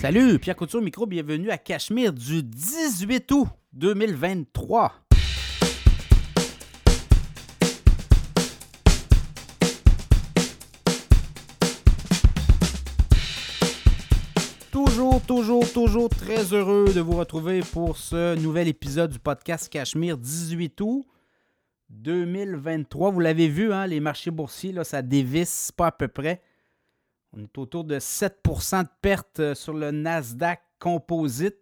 Salut, Pierre Couture Micro, bienvenue à Cachemire du 18 août 2023. Toujours, toujours, toujours très heureux de vous retrouver pour ce nouvel épisode du podcast Cachemire 18 août 2023. Vous l'avez vu, hein, les marchés boursiers, ça dévisse pas à peu près. On est autour de 7% de perte euh, sur le Nasdaq Composite.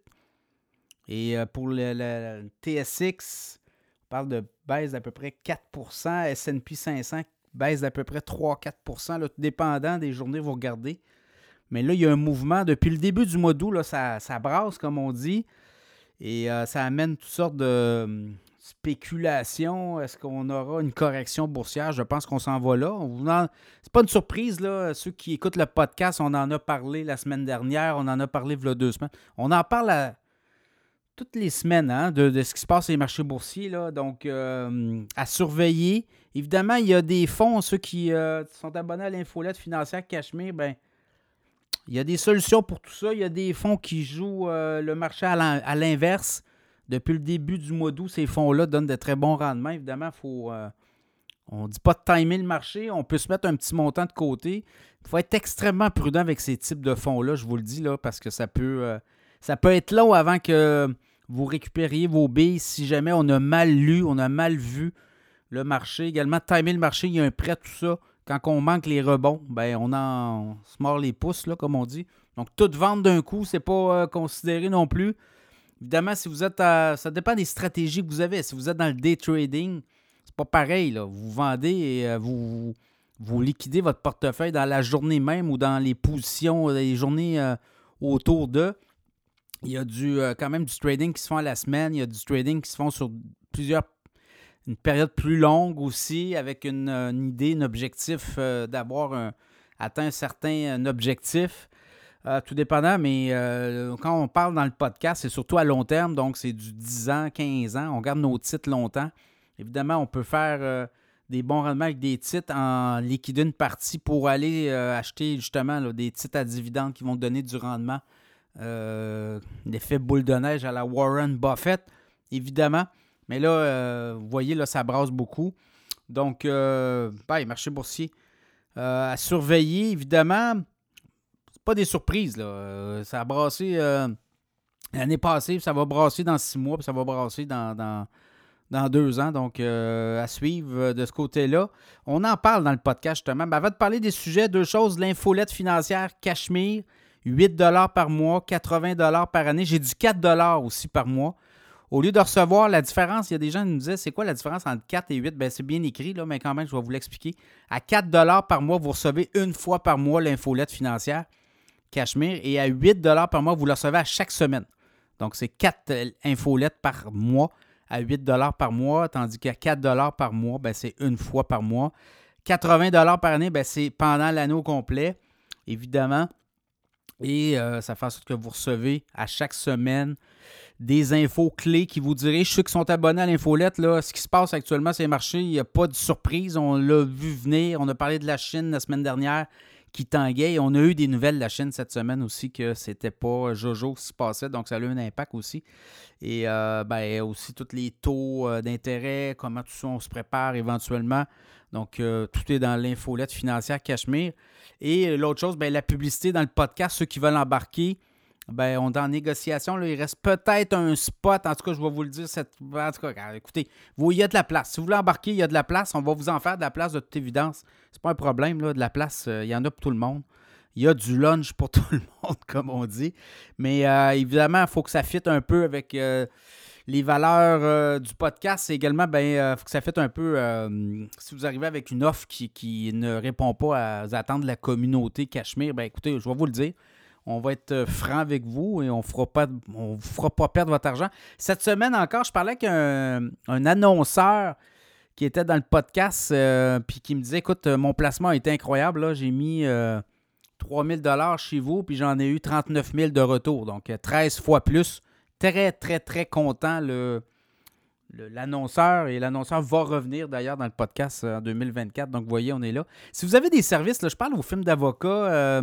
Et euh, pour le, TSX, on parle de baisse d'à peu près 4% SP 500 baisse d'à peu près 3-4% tout dépendant des journées vous regardez. Mais là, il y a un mouvement. Depuis le début du mois d'août, ça, ça brasse, comme on dit. Et euh, ça amène toutes sortes de, spéculation. Est-ce qu'on aura une correction boursière? Je pense qu'on s'en va là. C'est pas une surprise, là. Ceux qui écoutent le podcast, on en a parlé la semaine dernière, on en a parlé il y a deux semaines. On en parle toutes les semaines hein, de, ce qui se passe sur les marchés boursiers. Là. Donc, euh, à surveiller. Évidemment, il y a des fonds, ceux qui euh, sont abonnés à l'infolette financière Cachemire, ben, il y a des solutions pour tout ça. Il y a des fonds qui jouent euh, le marché à l'inverse. Depuis le début du mois d'août, ces fonds-là donnent de très bons rendements. Évidemment, faut, euh, on ne dit pas de timer le marché. On peut se mettre un petit montant de côté. Il faut être extrêmement prudent avec ces types de fonds-là, je vous le dis, là, parce que ça peut, euh, ça peut être long avant que vous récupériez vos billes si jamais on a mal lu, on a mal vu le marché. Également, timer le marché, il y a un prêt, tout ça. Quand on manque les rebonds, ben on en se mord les pouces, comme on dit. Donc, toute vente d'un coup, c'est pas euh, considéré non plus. Évidemment, si vous êtes ça dépend des stratégies que vous avez. Si vous êtes dans le day trading, c'est pas pareil. Là. Vous vendez et euh, vous, vous liquidez votre portefeuille dans la journée même ou dans les positions, euh, les journées euh, autour d'eux. Il y a du, quand même du trading qui se font à la semaine. Il y a du trading qui se font sur plusieurs une période plus longue aussi, avec une, idée, un objectif d'avoir atteint un certain objectif. Euh, tout dépendant, mais euh, quand on parle dans le podcast, c'est surtout à long terme, donc c'est du 10 ans, 15 ans. On garde nos titres longtemps. Évidemment, on peut faire euh, des bons rendements avec des titres en liquidant une partie pour aller acheter justement des titres à dividendes qui vont donner du rendement. L'effet boule de neige à la Warren Buffett, évidemment. Mais là, vous voyez, là, ça brasse beaucoup. Donc, ben, marché boursier à surveiller, évidemment pas des surprises. Là. Euh, ça a brassé euh, l'année passée, ça va brasser dans six mois, puis ça va brasser dans, dans, deux ans. Donc, euh, à suivre de ce côté-là. On en parle dans le podcast, justement. Ben, avant de parler des sujets, deux choses. L'infolette financière Cachemire, 8 par mois, 80 par année. J'ai du 4 aussi par mois. Au lieu de recevoir la différence, il y a des gens qui nous disaient c'est quoi la différence entre 4 et 8 ben, C'est bien écrit, là, mais quand même, je vais vous l'expliquer. À 4 par mois, vous recevez une fois par mois l'infolette financière. Cachemire. Et à 8 par mois, vous le recevez à chaque semaine. Donc, c'est 4 euh, infolettes par mois à 8 par mois, tandis qu'à 4 par mois, ben, c'est une fois par mois. 80 par année, ben, c'est pendant l'anneau complet, évidemment. Et euh, ça fait en sorte que vous recevez à chaque semaine des infos clés qui vous dirigent. Ceux qui sont abonnés à l'infolette, là, ce qui se passe actuellement sur les marchés, il n'y a pas de surprise. On l'a vu venir. On a parlé de la Chine la semaine dernière qui tanguait. On a eu des nouvelles de la Chine cette semaine aussi que c'était pas Jojo qui se passait, donc ça a eu un impact aussi. Et euh, ben, aussi tous les taux euh, d'intérêt, comment tout ça on se prépare éventuellement. Donc, euh, tout est dans l'infolette financière Cachemire. Et l'autre chose, ben, la publicité dans le podcast, ceux qui veulent embarquer, ben, on est en négociation. Là, il reste peut-être un spot. En tout cas, je vais vous le dire. Cette... En tout cas, écoutez, vous, il y a de la place. Si vous voulez embarquer, il y a de la place. On va vous en faire de la place de toute évidence. C'est pas un problème, là, de la place. Euh, il y en a pour tout le monde. Il y a du lunch pour tout le monde, comme on dit. Mais euh, évidemment, il faut que ça fitte un peu avec euh, les valeurs du podcast. également, il ben, faut que ça fitte un peu. si vous arrivez avec une offre qui, qui, ne répond pas aux attentes de la communauté Cachemire, ben écoutez, je vais vous le dire on va être euh, franc avec vous et on ne vous fera pas perdre votre argent. Cette semaine encore, je parlais avec un, annonceur qui était dans le podcast euh, puis qui me disait écoute, euh, mon placement a été incroyable. J'ai mis 3000 dollars chez vous puis j'en ai eu 39 000 de retour. Donc 13 fois plus. Très, très, très content le, l'annonceur et l'annonceur va revenir d'ailleurs dans le podcast en 2024. Donc, vous voyez, on est là. Si vous avez des services, je parle aux films d'avocats,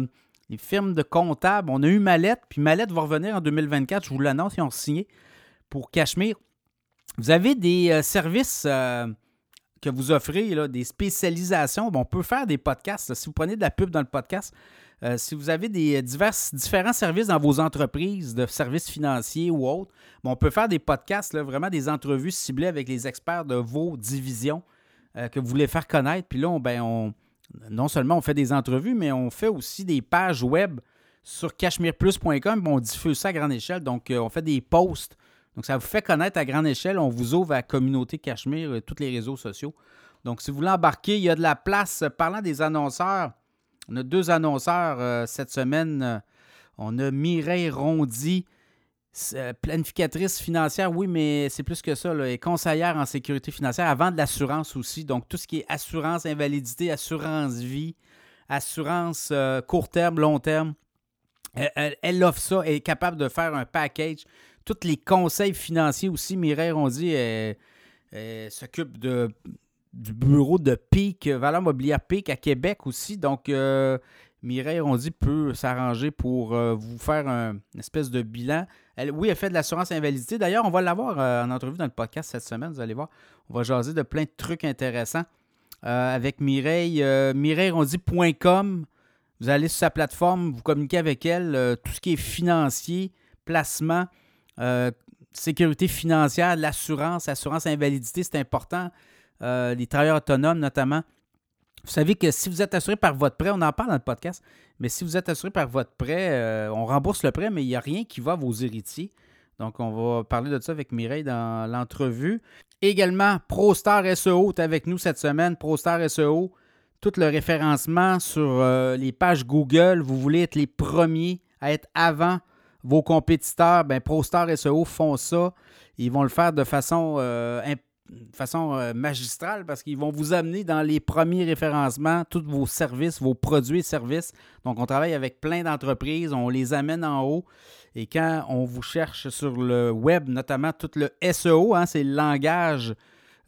les firmes de comptables. On a eu Mallette, puis Mallette va revenir en 2024, je vous l'annonce, ils ont signé pour Cachemire. Vous avez des euh, services euh, que vous offrez, là, des spécialisations. on peut faire des podcasts. Si vous prenez de la pub dans le podcast, euh, si vous avez des divers, différents services dans vos entreprises, de services financiers ou autres, on peut faire des podcasts, là, vraiment des entrevues ciblées avec les experts de vos divisions que vous voulez faire connaître. Puis là, ben, on, non seulement on fait des entrevues, mais on fait aussi des pages web sur cachemireplus.com. On diffuse ça à grande échelle. Donc, on fait des posts donc, ça vous fait connaître à grande échelle. On vous ouvre à la communauté Cachemire, euh, tous les réseaux sociaux. Donc, si vous voulez embarquer, il y a de la place. Parlant des annonceurs, on a deux annonceurs euh, cette semaine. Euh, on a Mireille Rondy, planificatrice financière, oui, mais c'est plus que ça. Là, et conseillère en sécurité financière, avant de l'assurance aussi. Donc, tout ce qui est assurance invalidité, assurance vie, assurance court terme, long terme. Elle, elle, offre ça, elle est capable de faire un package tous les conseils financiers aussi. Mireille Rondy s'occupe de, du bureau de PIC, Valeur Mobilière PIC à Québec aussi. Donc, euh, Mireille Rondy peut s'arranger pour euh, vous faire un, une espèce de bilan. Elle, oui, elle fait de l'assurance invalidité. D'ailleurs, on va l'avoir euh, en entrevue dans le podcast cette semaine, vous allez voir. On va jaser de plein de trucs intéressants avec Mireille. MireilleRondy.com. Vous allez sur sa plateforme, vous communiquez avec elle, tout ce qui est financier, placement, euh, sécurité financière, l'assurance, assurance invalidité, c'est important. Euh, les travailleurs autonomes notamment. Vous savez que si vous êtes assuré par votre prêt, on en parle dans le podcast, mais si vous êtes assuré par votre prêt, euh, on rembourse le prêt, mais il n'y a rien qui va à vos héritiers. Donc, on va parler de ça avec Mireille dans l'entrevue. Également, ProStar SEO est avec nous cette semaine. ProStar SEO, tout le référencement sur les pages Google. Vous voulez être les premiers à être avant vos compétiteurs, ben, ProStar SEO font ça. Ils vont le faire de façon, euh, façon euh, magistrale parce qu'ils vont vous amener dans les premiers référencements, tous vos services, vos produits et services. Donc, on travaille avec plein d'entreprises, on les amène en haut. Et quand on vous cherche sur le web, notamment tout le SEO, hein, c'est le langage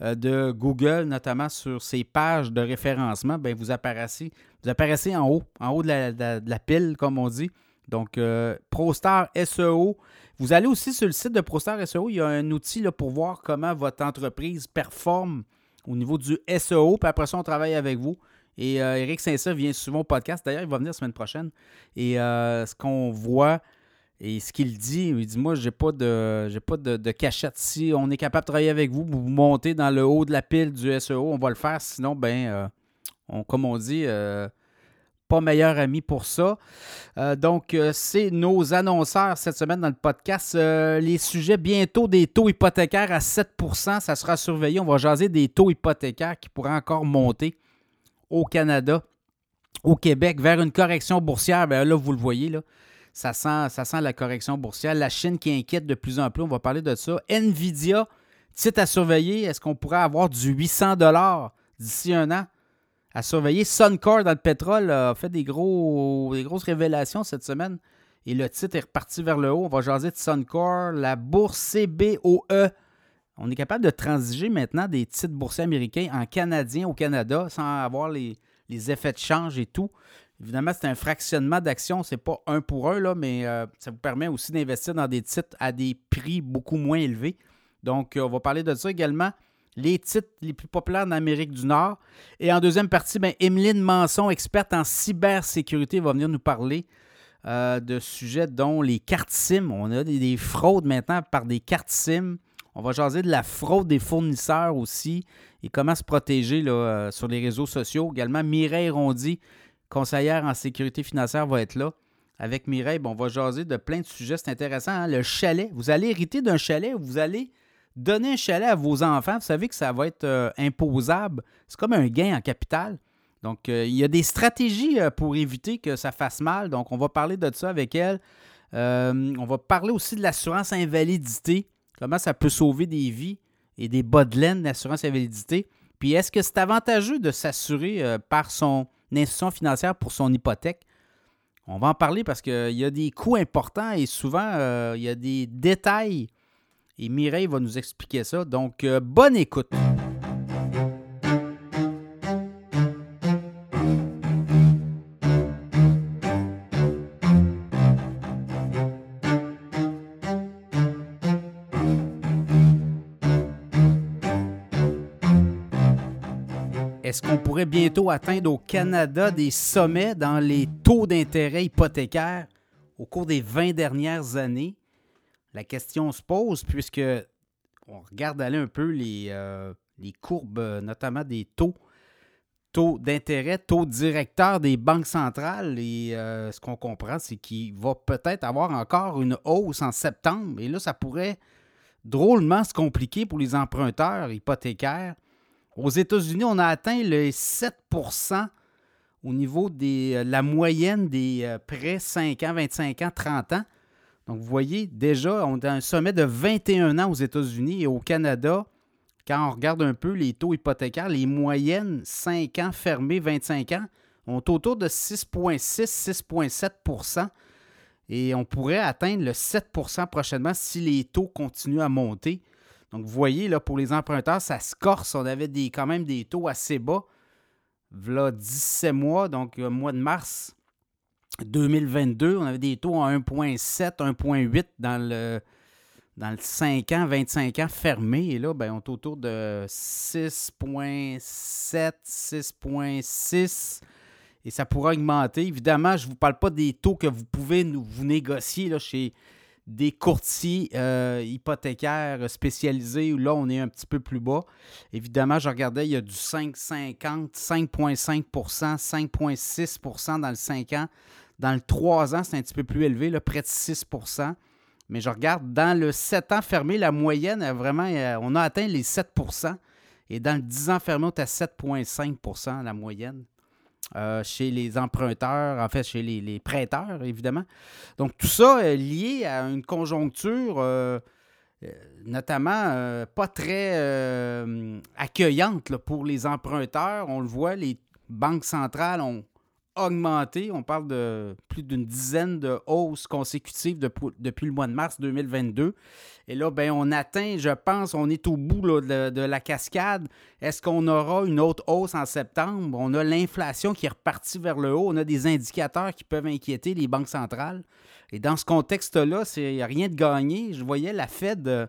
euh, de Google, notamment sur ces pages de référencement, ben, vous, apparaissez, vous en haut, en haut de la pile, comme on dit. Donc, euh, ProStar SEO. Vous allez aussi sur le site de ProStar SEO, il y a un outil là, pour voir comment votre entreprise performe au niveau du SEO. Puis après ça, on travaille avec vous. Et euh, Eric Saint-Cyr vient souvent au podcast. D'ailleurs, il va venir la semaine prochaine. Et euh, ce qu'on voit et ce qu'il dit, il dit Moi, j'ai pas de pas de, cachette. Si on est capable de travailler avec vous, vous montez dans le haut de la pile du SEO, on va le faire. Sinon, ben, on, comme on dit, pas meilleur ami pour ça. Euh, donc, euh, c'est nos annonceurs cette semaine dans le podcast. Euh, les sujets bientôt des taux hypothécaires à 7% ça sera surveillé. On va jaser des taux hypothécaires qui pourraient encore monter au Canada, au Québec, vers une correction boursière. Bien, là, vous le voyez, là, ça, sent, ça sent la correction boursière. La Chine qui inquiète de plus en plus, on va parler de ça. Nvidia, titre à surveiller. Est-ce qu'on pourrait avoir du 800 d'ici un an? À surveiller. Suncor dans le pétrole a fait des, gros, des grosses révélations cette semaine. Et le titre est reparti vers le haut. On va jaser de Suncor, la bourse CBOE. On est capable de transiger maintenant des titres boursiers américains en canadien au Canada sans avoir les, effets de change et tout. Évidemment, c'est un fractionnement d'actions. C'est pas un pour un, là, mais euh, ça vous permet aussi d'investir dans des titres à des prix beaucoup moins élevés. Donc, euh, on va parler de ça également les titres les plus populaires en Amérique du Nord. Et en deuxième partie, ben, Emeline Manson, experte en cybersécurité, va venir nous parler euh, de sujets dont les cartes SIM. On a des, fraudes maintenant par des cartes SIM. On va jaser de la fraude des fournisseurs aussi et comment se protéger euh, sur les réseaux sociaux. Également, Mireille Rondy, conseillère en sécurité financière, va être là. Avec Mireille, on va jaser de plein de sujets. C'est intéressant. Hein. Le chalet. Vous allez hériter d'un chalet où vous allez Donner un chalet à vos enfants, vous savez que ça va être euh, imposable. C'est comme un gain en capital. Donc, euh, il y a des stratégies euh, pour éviter que ça fasse mal. Donc, on va parler de ça avec elle. on va parler aussi de l'assurance invalidité. Comment ça peut sauver des vies et des bas de laine d'assurance invalidité. Puis, est-ce que c'est avantageux de s'assurer par son institution financière pour son hypothèque? On va en parler parce qu'il y a des coûts importants et souvent, il y a des détails et Mireille va nous expliquer ça. Donc, euh, bonne écoute. Est-ce qu'on pourrait bientôt atteindre au Canada des sommets dans les taux d'intérêt hypothécaires au cours des 20 dernières années? La question se pose puisque on regarde aller un peu les, euh, les courbes, notamment des taux, taux d'intérêt, taux directeur des banques centrales. Et euh, ce qu'on comprend, c'est qu'il va peut-être avoir encore une hausse en septembre. Et là, ça pourrait drôlement se compliquer pour les emprunteurs hypothécaires. Aux États-Unis, on a atteint le 7% au niveau de euh, la moyenne des euh, prêts 5 ans, 25 ans, 30 ans. Donc, vous voyez, déjà, on a un sommet de 21 ans aux États-Unis et au Canada. Quand on regarde un peu les taux hypothécaires, les moyennes 5 ans fermés, 25 ans, ont autour de 6,6, 6,7% et on pourrait atteindre le 7% prochainement si les taux continuent à monter. Donc, vous voyez, là, pour les emprunteurs, ça se corse. On avait des, quand même des taux assez bas. Voilà 17 mois, donc euh, mois de mars 2022, on avait des taux à 1,7, 1,8 dans le, dans le 5 ans, 25 ans fermés. Et là, ben, on est autour de 6,7, 6,6 et ça pourra augmenter. Évidemment, je ne vous parle pas des taux que vous pouvez vous négocier là, chez des courtiers euh, hypothécaires spécialisés où là, on est un petit peu plus bas. Évidemment, je regardais, il y a du 5,50, 5,5% 5,6% dans le 5 ans. Dans le 3 ans, c'est un petit peu plus élevé, là, près de 6% Mais je regarde, dans le 7 ans fermé, la moyenne, vraiment, euh, on a atteint les 7% Et dans le 10 ans fermé, on est à 7,5% la moyenne. Euh, chez les emprunteurs, en fait, chez les, prêteurs, évidemment. Donc, tout ça est lié à une conjoncture, euh, euh, notamment pas très accueillante pour les emprunteurs. On le voit, les banques centrales ont augmenté. On parle de plus d'une dizaine de hausses consécutives depuis le mois de mars 2022. Et là, ben, on atteint, je pense, on est au bout de, la cascade. Est-ce qu'on aura une autre hausse en septembre? On a l'inflation qui est repartie vers le haut. On a des indicateurs qui peuvent inquiéter les banques centrales. Et dans ce contexte-là, il n'y a rien de gagné. Je voyais la Fed euh,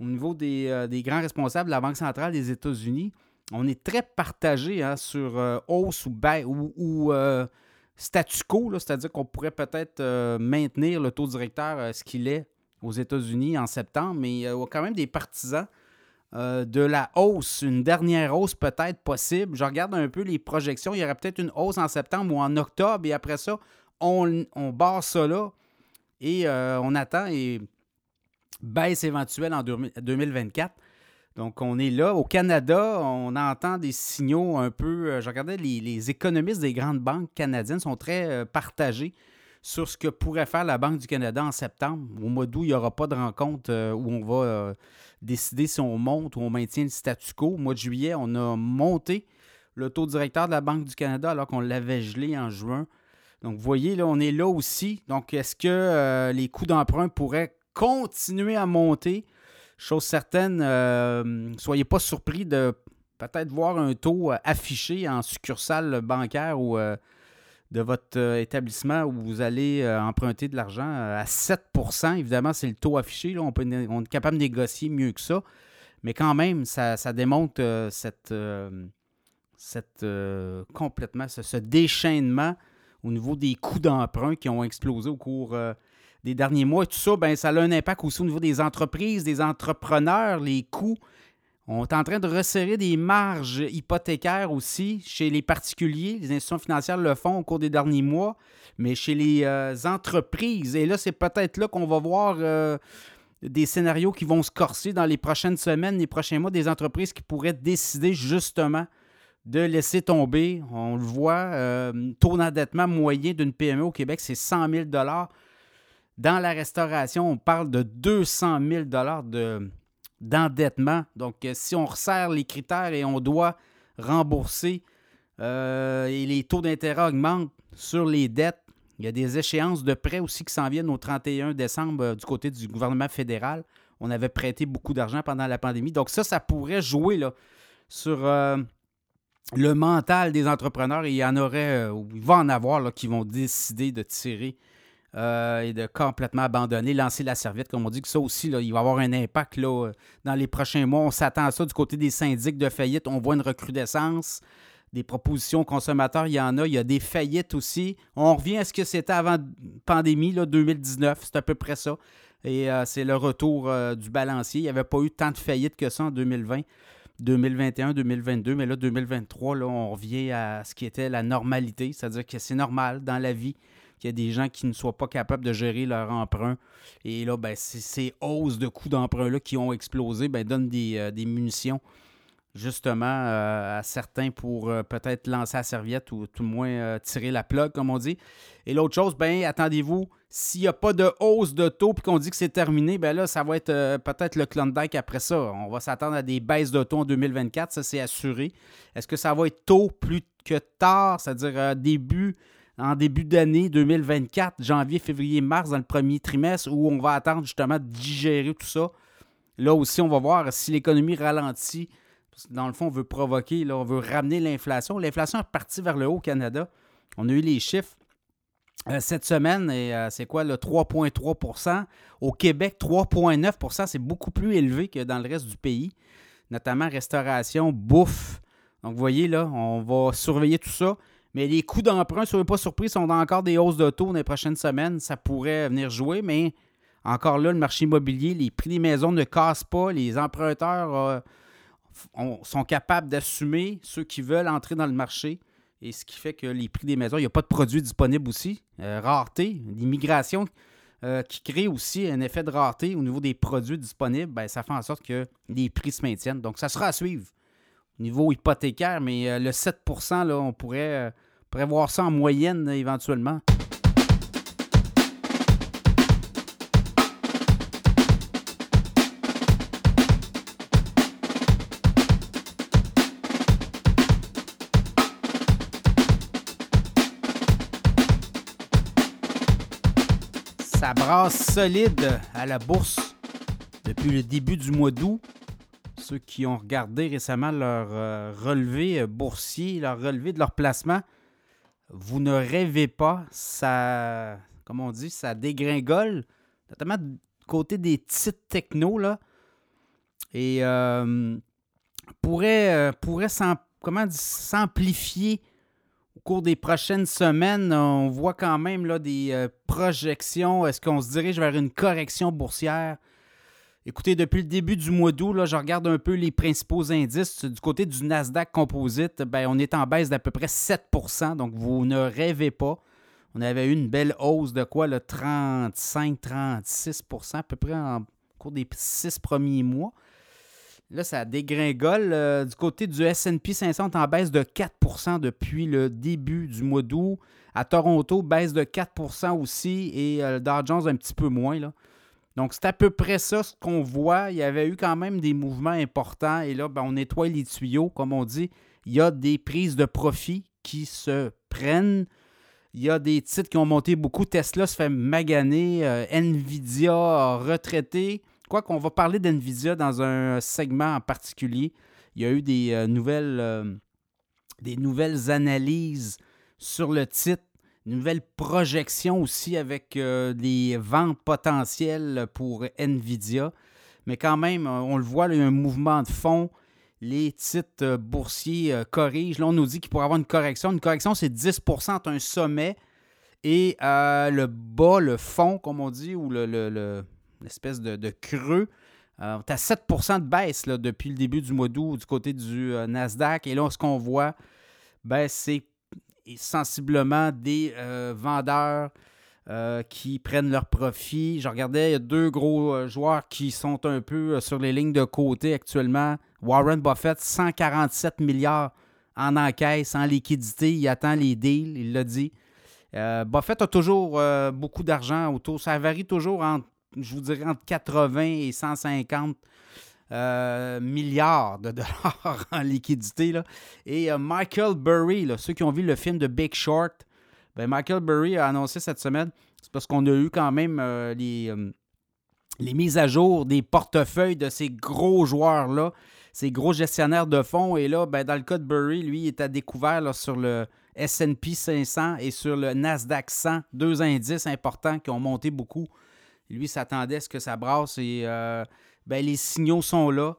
au niveau euh, des, grands responsables de la Banque centrale des États-Unis. On est très partagé hein, sur euh, hausse ou, ou, statu quo, c'est-à-dire qu'on pourrait peut-être maintenir le taux directeur ce qu'il est aux États-Unis en septembre, mais il y a quand même des partisans euh, de la hausse, une dernière hausse peut-être possible. Je regarde un peu les projections. Il y aurait peut-être une hausse en septembre ou en octobre, et après ça, on, barre ça là et euh, on attend et baisse éventuelle en 2024. Donc, on est là. Au Canada, on entend des signaux un peu. Euh, je regardais, les, économistes des grandes banques canadiennes sont très partagés sur ce que pourrait faire la Banque du Canada en septembre. Au mois d'août, il n'y aura pas de rencontre euh, où on va euh, décider si on monte ou on maintient le statu quo. Au mois de juillet, on a monté le taux directeur de la Banque du Canada alors qu'on l'avait gelé en juin. Donc, vous voyez, là, on est là aussi. Donc, est-ce que euh, les coûts d'emprunt pourraient continuer à monter? Chose certaine, ne soyez pas surpris de peut-être voir un taux affiché en succursale bancaire ou de votre euh, établissement où vous allez euh, emprunter de l'argent euh, à 7% Évidemment, c'est le taux affiché. On, est capable de négocier mieux que ça. Mais quand même, ça, démontre cette, complètement ce, déchaînement au niveau des coûts d'emprunt qui ont explosé au cours des derniers mois. Et tout ça, ben, ça a un impact aussi au niveau des entreprises, des entrepreneurs, les coûts on est en train de resserrer des marges hypothécaires aussi chez les particuliers. Les institutions financières le font au cours des derniers mois, mais chez les euh, entreprises. Et là, c'est peut-être là qu'on va voir euh, des scénarios qui vont se corser dans les prochaines semaines, les prochains mois, des entreprises qui pourraient décider justement de laisser tomber. On le voit, euh, taux d'endettement moyen d'une PME au Québec, c'est 100 000 Dans la restauration, on parle de 200 000 de d'endettement. Donc, euh, si on resserre les critères et on doit rembourser euh, et les taux d'intérêt augmentent sur les dettes, il y a des échéances de prêts aussi qui s'en viennent au 31 décembre euh, du côté du gouvernement fédéral. On avait prêté beaucoup d'argent pendant la pandémie. Donc ça, ça pourrait jouer là, sur le mental des entrepreneurs. Il y en aurait, il va en avoir qui vont décider de tirer euh, et de complètement abandonner, lancer la serviette, comme on dit, que ça aussi, là, il va avoir un impact là, dans les prochains mois. On s'attend à ça du côté des syndics de faillite. On voit une recrudescence. Des propositions consommateurs, il y en a. Il y a des faillites aussi. On revient à ce que c'était avant la pandémie, là, 2019. C'est à peu près ça. Et euh, c'est le retour euh, du balancier. Il n'y avait pas eu tant de faillites que ça en 2020. 2021, 2022, mais là, 2023, là, on revient à ce qui était la normalité, c'est-à-dire que c'est normal dans la vie qu'il y a des gens qui ne soient pas capables de gérer leur emprunt. Et là, ben, ces hausses de coûts d'emprunt-là qui ont explosé ben, donnent des, euh, munitions justement euh, à certains pour euh, peut-être lancer la serviette ou tout le moins tirer la plug, comme on dit. Et l'autre chose, ben attendez-vous, s'il n'y a pas de hausse de taux puis qu'on dit que c'est terminé, ben là, ça va être peut-être le Klondike après ça. On va s'attendre à des baisses de taux en 2024, ça c'est assuré. Est-ce que ça va être tôt plus que tard, c'est-à-dire début en début d'année 2024, janvier, février, mars, dans le premier trimestre, où on va attendre justement de digérer tout ça. Là aussi, on va voir si l'économie ralentit. Dans le fond, on veut provoquer, là, on veut ramener l'inflation. L'inflation est partie vers le haut au Canada. On a eu les chiffres euh, cette semaine, et euh, c'est quoi le 3,3% Au Québec, 3,9% c'est beaucoup plus élevé que dans le reste du pays, notamment restauration, bouffe. Donc, vous voyez, là, on va surveiller tout ça. Mais les coûts d'emprunt, soyez pas surpris, sont encore des hausses de taux dans les prochaines semaines. Ça pourrait venir jouer, mais encore là, le marché immobilier, les prix des maisons ne cassent pas. Les emprunteurs euh, sont capables d'assumer ceux qui veulent entrer dans le marché. Et ce qui fait que les prix des maisons, il n'y a pas de produits disponibles aussi. Euh, rareté, l'immigration euh, qui crée aussi un effet de rareté au niveau des produits disponibles, ben, ça fait en sorte que les prix se maintiennent. Donc, ça sera à suivre niveau hypothécaire, mais euh, le 7 là, on pourrait, euh, prévoir ça en moyenne éventuellement. Ça brasse solide à la bourse depuis le début du mois d'août ceux qui ont regardé récemment leur euh, relevé euh, boursier, leur relevé de leur placement, vous ne rêvez pas, ça, comme on dit, ça dégringole, notamment du côté des titres techno, là, et euh, pourrait, pourrait s'amplifier au cours des prochaines semaines. On voit quand même là, des projections. Est-ce qu'on se dirige vers une correction boursière? Écoutez, depuis le début du mois d'août, je regarde un peu les principaux indices. Du côté du Nasdaq Composite, ben, on est en baisse d'à peu près 7% donc vous ne rêvez pas. On avait eu une belle hausse de quoi, le 35-36% à peu près en cours des six premiers mois. Là, ça dégringole. Euh, du côté du SP 500, en baisse de 4% depuis le début du mois d'août. À Toronto, baisse de 4% aussi. Et euh, le Dow Jones, un petit peu moins. Là. Donc, c'est à peu près ça ce qu'on voit. Il y avait eu quand même des mouvements importants. Et là, ben, on nettoie les tuyaux, comme on dit. Il y a des prises de profit qui se prennent. Il y a des titres qui ont monté beaucoup. Tesla se fait maganer. Euh, Nvidia a retraité. Quoi qu'on va parler d'Nvidia dans un segment en particulier. Il y a eu des, euh, nouvelles, euh, des nouvelles analyses sur le titre nouvelle projection aussi avec euh, des ventes potentielles pour Nvidia. Mais quand même, euh, on le voit, il y a un mouvement de fond. Les titres euh, boursiers corrigent. Là, on nous dit qu'il pourrait avoir une correction. Une correction, c'est 10 entre un sommet et le bas, le fond, comme on dit, ou l'espèce le, de, creux. tu as 7% de baisse depuis le début du mois d'août du côté du Nasdaq. Et là, ce qu'on voit, ben, c'est sensiblement des euh, vendeurs euh, qui prennent leur profit. Je regardais, il y a deux gros euh, joueurs qui sont un peu sur les lignes de côté actuellement. Warren Buffett, 147 milliards en encaisse, en liquidité. Il attend les deals, il l'a dit. Buffett a toujours beaucoup d'argent autour. Ça varie toujours entre, je vous dirais, entre 80 et 150 euh, milliards de dollars en liquidité. Et euh, Michael Burry, ceux qui ont vu le film de Big Short, ben Michael Burry a annoncé cette semaine, c'est parce qu'on a eu quand même euh, les, mises à jour des portefeuilles de ces gros joueurs-là, ces gros gestionnaires de fonds. Et là, ben, dans le cas de Burry, lui, il est à découvert sur le, SP 500 et sur le Nasdaq 100, deux indices importants qui ont monté beaucoup. Lui s'attendait à ce que ça brasse et ben, les signaux sont là.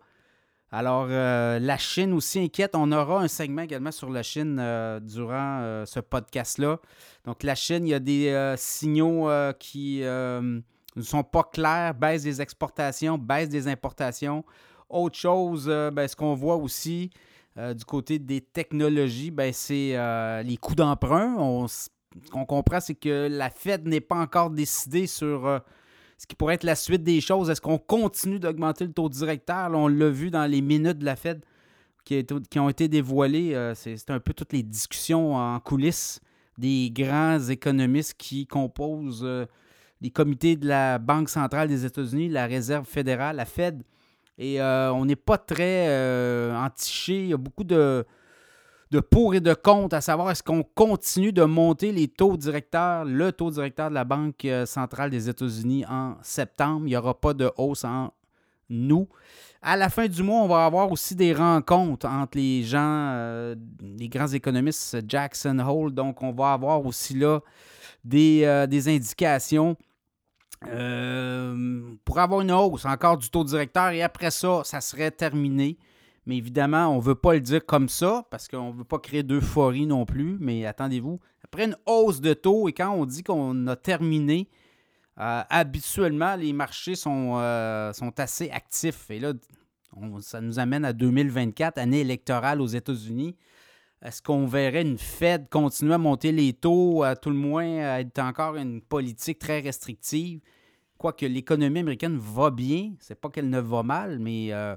Alors, euh, la Chine aussi inquiète. On aura un segment également sur la Chine euh, durant ce podcast-là. Donc, la Chine, il y a des signaux qui ne sont pas clairs. Baisse des exportations, baisse des importations. Autre chose, ben, ce qu'on voit aussi, euh, du côté des technologies, ben, c'est euh, les coûts d'emprunt. On, ce qu'on comprend, c'est que la Fed n'est pas encore décidée sur euh, ce qui pourrait être la suite des choses. Est-ce qu'on continue d'augmenter le taux directeur? on l'a vu dans les minutes de la Fed qui, ont été dévoilées. c'est un peu toutes les discussions en coulisses des grands économistes qui composent les comités de la Banque centrale des États-Unis, la Réserve fédérale, la Fed. Et euh, on n'est pas très euh, entiché. Il y a beaucoup de, de pour et de contre à savoir est-ce qu'on continue de monter les taux directeurs, le taux directeur de la Banque euh, centrale des États-Unis en septembre. Il n'y aura pas de hausse en nous. À la fin du mois, on va avoir aussi des rencontres entre les gens, les grands économistes Jackson Hole. Donc, on va avoir aussi là des, des indications euh, pour avoir une hausse encore du taux directeur et après ça, ça serait terminé. Mais évidemment, on ne veut pas le dire comme ça parce qu'on ne veut pas créer d'euphorie non plus. Mais attendez-vous, après une hausse de taux et quand on dit qu'on a terminé, euh, habituellement, les marchés sont, euh, sont assez actifs. Et là, ça nous amène à 2024, année électorale aux États-Unis. Est-ce qu'on verrait une Fed continuer à monter les taux, à tout le moins être encore une politique très restrictive? Quoique l'économie américaine va bien, c'est pas qu'elle ne va mal, mais euh,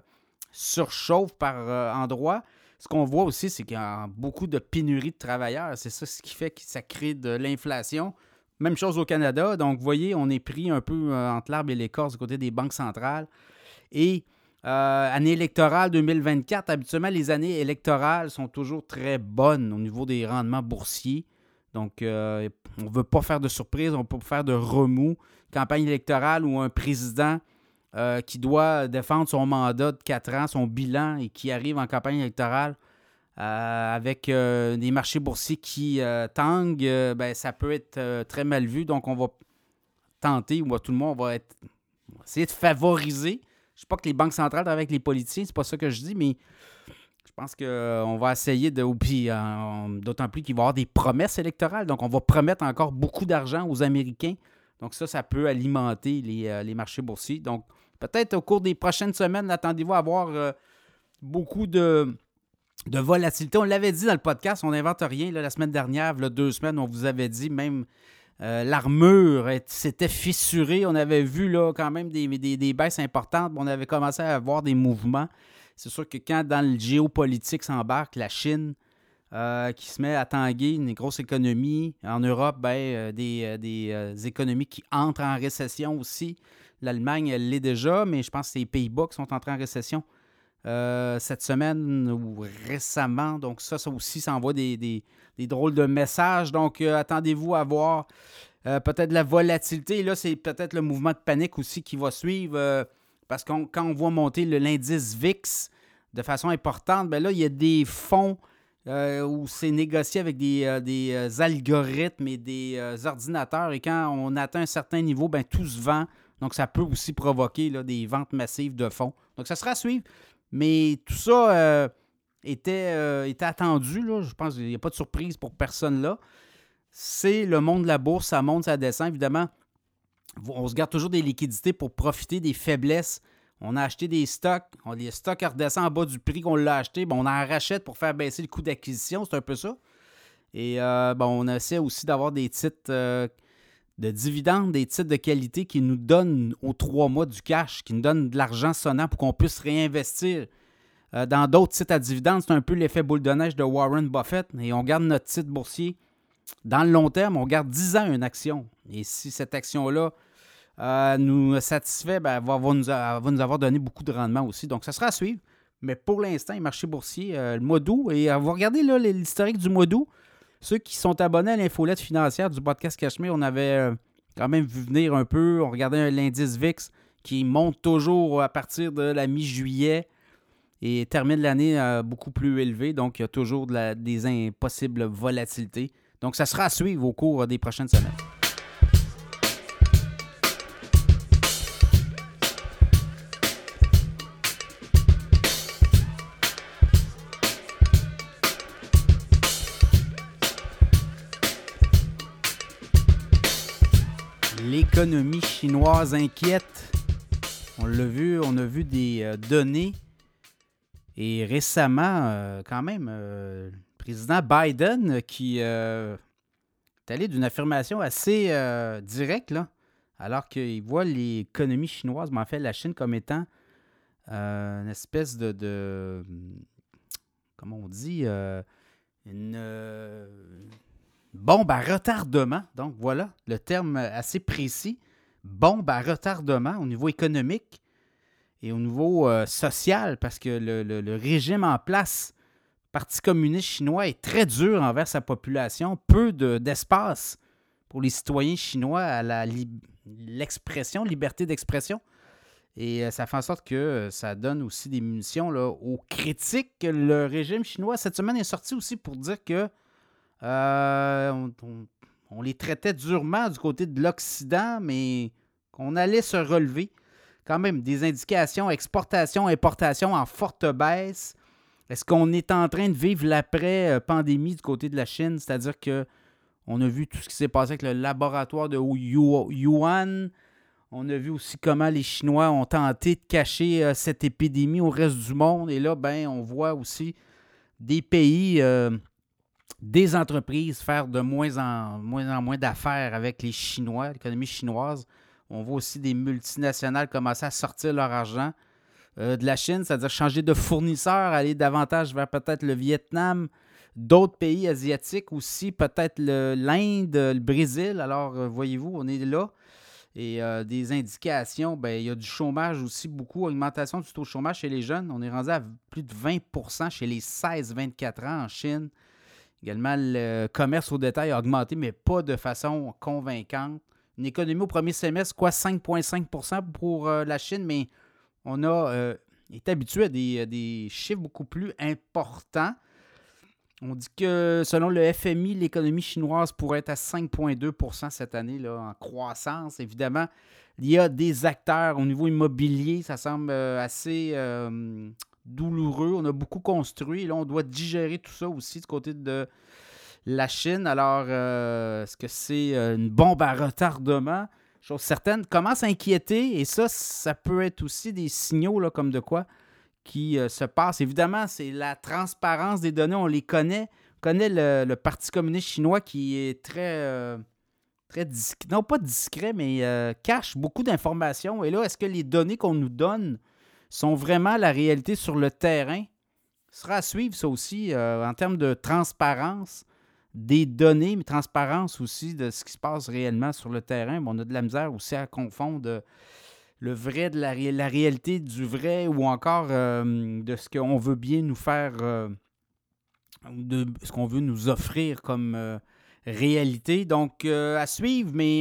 surchauffe par euh, endroits. Ce qu'on voit aussi, c'est qu'il y a beaucoup de pénurie de travailleurs. C'est ça ce qui fait que ça crée de l'inflation. Même chose au Canada. Donc, vous voyez, on est pris un peu euh, entre l'arbre et l'écorce du côté des banques centrales. Et euh, année électorale 2024, habituellement, les années électorales sont toujours très bonnes au niveau des rendements boursiers. Donc, on ne veut pas faire de surprise, on ne peut pas faire de remous. Campagne électorale où un président euh, qui doit défendre son mandat de 4 ans, son bilan, et qui arrive en campagne électorale avec des marchés boursiers qui tanguent, ben, ça peut être très mal vu. Donc, on va tenter, ou tout le monde va, être, essayer de favoriser je ne sais pas que les banques centrales travaillent avec les politiciens, c'est pas ça que je dis, mais je pense qu'on euh, va essayer de. Euh, d'autant plus qu'il va y avoir des promesses électorales. Donc, on va promettre encore beaucoup d'argent aux Américains. Donc, ça, ça peut alimenter les, euh, marchés boursiers. Donc, peut-être au cours des prochaines semaines, attendez-vous à avoir beaucoup de, de volatilité. On l'avait dit dans le podcast, on n'invente rien. la semaine dernière, là, deux semaines, on vous avait dit, même euh, l'armure s'était fissurée. On avait vu là, quand même des, des, baisses importantes. On avait commencé à avoir des mouvements. C'est sûr que quand dans le géopolitique s'embarque, la Chine euh, qui se met à tanguer une grosse économie. En Europe, ben, euh, des, économies qui entrent en récession aussi. L'Allemagne, elle l'est déjà, mais je pense que c'est les Pays-Bas qui sont entrés en récession cette semaine ou récemment. Donc ça, ça aussi, ça envoie des, des drôles de messages. Donc, euh, attendez-vous à voir euh, peut-être la volatilité. là, c'est peut-être le mouvement de panique aussi qui va suivre. Euh, parce que quand on voit monter l'indice VIX de façon importante, bien là, il y a des fonds où c'est négocié avec des, des algorithmes et des ordinateurs. Et quand on atteint un certain niveau, bien, tout se vend. Donc, ça peut aussi provoquer des ventes massives de fonds. Donc, ça sera à suivre. Mais tout ça était, euh, était attendu. Là. Je pense qu'il n'y a pas de surprise pour personne là. C'est le monde de la bourse, ça monte, ça descend. Évidemment, on se garde toujours des liquidités pour profiter des faiblesses. On a acheté des stocks, on, les stocks redescendent en bas du prix qu'on l'a acheté. On en rachète pour faire baisser le coût d'acquisition, c'est un peu ça. Et euh, on essaie aussi d'avoir des titres euh, de dividendes, des titres de qualité qui nous donnent aux trois mois du cash, qui nous donnent de l'argent sonnant pour qu'on puisse réinvestir euh, dans d'autres titres à dividendes, c'est un peu l'effet boule de neige de Warren Buffett. Et on garde notre titre boursier dans le long terme, on garde 10 ans une action. Et si cette action-là euh, nous satisfait, ben, elle, va, nous avoir donné beaucoup de rendement aussi. Donc, ça sera à suivre. Mais pour l'instant, les marchés boursiers, euh, le mois d'août, et on va regarder l'historique du mois d'août. Ceux qui sont abonnés à l'infolette financière du podcast Cachemire, on avait quand même vu venir un peu. On regardait l'indice VIX qui monte toujours à partir de la mi-juillet et termine l'année beaucoup plus élevé. Donc, il y a toujours des impossibles volatilités. Donc, ça sera à suivre au cours des prochaines semaines. L'économie chinoise inquiète. On l'a vu, on a vu des euh, données. Et récemment, euh, quand même, euh, le président Biden qui est allé d'une affirmation assez directe, là, alors qu'il voit l'économie chinoise, mais en fait la Chine comme étant une espèce de, de, comment on dit, une bombe à retardement. Donc voilà le terme assez précis. Bombe à retardement au niveau économique et au niveau euh, social, parce que le, régime en place, Parti communiste chinois, est très dur envers sa population, peu d'espace pour les citoyens chinois à l'expression, liberté d'expression. Et euh, ça fait en sorte que euh, ça donne aussi des munitions aux critiques. Le régime chinois, cette semaine, est sorti aussi pour dire que euh, on, les traitait durement du côté de l'Occident, mais qu'on allait se relever. Quand même, des indications exportation, importation en forte baisse. Est-ce qu'on est en train de vivre l'après-pandémie du côté de la Chine? C'est-à-dire que on a vu tout ce qui s'est passé avec le laboratoire de Yuan. On a vu aussi comment les Chinois ont tenté de cacher euh, cette épidémie au reste du monde. Et là, ben, on voit aussi des pays euh, des entreprises faire de moins en moins, en moins d'affaires avec les Chinois, l'économie chinoise. On voit aussi des multinationales commencer à sortir leur argent euh, de la Chine, c'est-à-dire changer de fournisseur, aller davantage vers peut-être le Vietnam, d'autres pays asiatiques aussi, peut-être l'Inde, le, Brésil. Alors, euh, voyez-vous, on est là. Et euh, des indications, ben, il y a du chômage aussi, beaucoup, augmentation du taux de chômage chez les jeunes. On est rendu à plus de 20% chez les 16-24 ans en Chine. Également, le commerce au détail a augmenté, mais pas de façon convaincante. Une économie au premier semestre, quoi, 5,5% pour euh, la Chine, mais on a euh, été habitué à des, chiffres beaucoup plus importants. On dit que selon le FMI, l'économie chinoise pourrait être à 5,2% cette année là, en croissance. Évidemment, il y a des acteurs au niveau immobilier, ça semble euh, assez On a beaucoup construit. Là, on doit digérer tout ça aussi du côté de la Chine. Alors, euh, est-ce que c'est euh, une bombe à retardement? Chose certaine, commence à inquiéter. Et ça, ça peut être aussi des signaux là, comme de quoi qui euh, se passe. Évidemment, c'est la transparence des données. On les connaît. On connaît le, Parti communiste chinois qui est très... très discret, non pas discret, mais cache beaucoup d'informations. Et là, est-ce que les données qu'on nous donne sont vraiment la réalité sur le terrain. Ce sera à suivre, ça aussi, euh, en termes de transparence des données, mais transparence aussi de ce qui se passe réellement sur le terrain. on a de la misère aussi à confondre euh, le vrai de la, réalité du vrai ou encore euh, de ce qu'on veut bien nous faire, de ce qu'on veut nous offrir comme réalité. Donc, à suivre, mais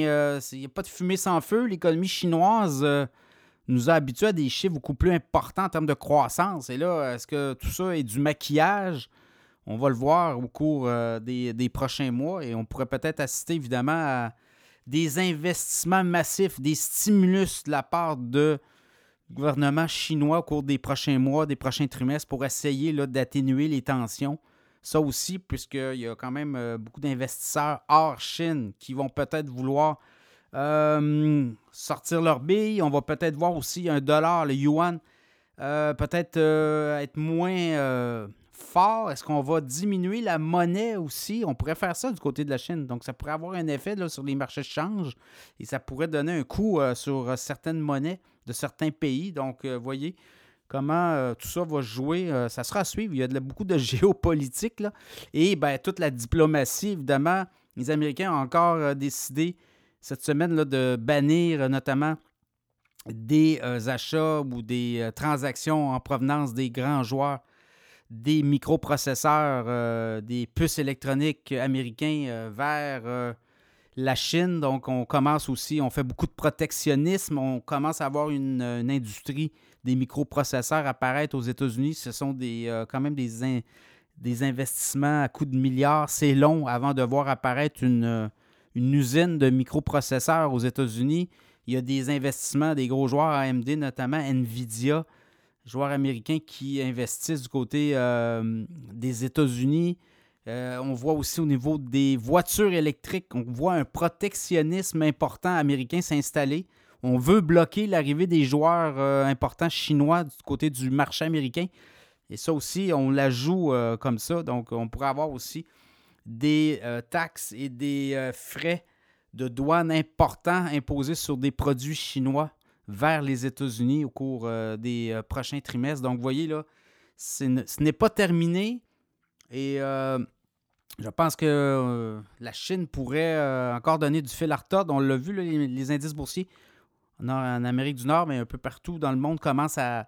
il n'y a pas de fumée sans feu. L'économie chinoise nous a habitués à des chiffres beaucoup plus importants en termes de croissance. Et là, est-ce que tout ça est du maquillage? On va le voir au cours euh, des, prochains mois et on pourrait peut-être assister évidemment à des investissements massifs, des stimulus de la part de gouvernement chinois au cours des prochains mois, des prochains trimestres pour essayer d'atténuer les tensions. Ça aussi, puisqu'il y a quand même euh, beaucoup d'investisseurs hors Chine qui vont peut-être vouloir euh, sortir leur bille. On va peut-être voir aussi un dollar, le yuan, euh, peut-être euh, être moins fort. Est-ce qu'on va diminuer la monnaie aussi? On pourrait faire ça du côté de la Chine. Donc, ça pourrait avoir un effet sur les marchés de change et ça pourrait donner un coup sur certaines monnaies de certains pays. Donc, voyez comment tout ça va jouer. ça sera à suivre. Il y a beaucoup de géopolitique. Et ben, toute la diplomatie, évidemment, les Américains ont encore décidé cette semaine là, de bannir euh, notamment des euh, achats ou des euh, transactions en provenance des grands joueurs, des microprocesseurs, des puces électroniques américains vers la Chine. Donc, on commence aussi, on fait beaucoup de protectionnisme. On commence à avoir une, industrie des microprocesseurs apparaître aux États-Unis. Ce sont des, quand même des, des investissements à coût de milliards. C'est long avant de voir apparaître une, une usine de microprocesseurs aux États-Unis. Il y a des investissements des gros joueurs AMD, notamment Nvidia, joueurs américains qui investissent du côté euh, des États-Unis. Euh, on voit aussi au niveau des voitures électriques, on voit un protectionnisme important américain s'installer. On veut bloquer l'arrivée des joueurs euh, importants chinois du côté du marché américain. Et ça aussi, on la joue comme ça. Donc, on pourrait avoir aussi des taxes et des frais de douane importants imposés sur des produits chinois vers les États-Unis au cours euh, des euh, prochains trimestres. Donc, vous voyez, là, ce n'est pas terminé. Et euh, je pense que la Chine pourrait encore donner du fil à retordre. On l'a vu, les, indices boursiers en, Amérique du Nord, mais un peu partout dans le monde commencent à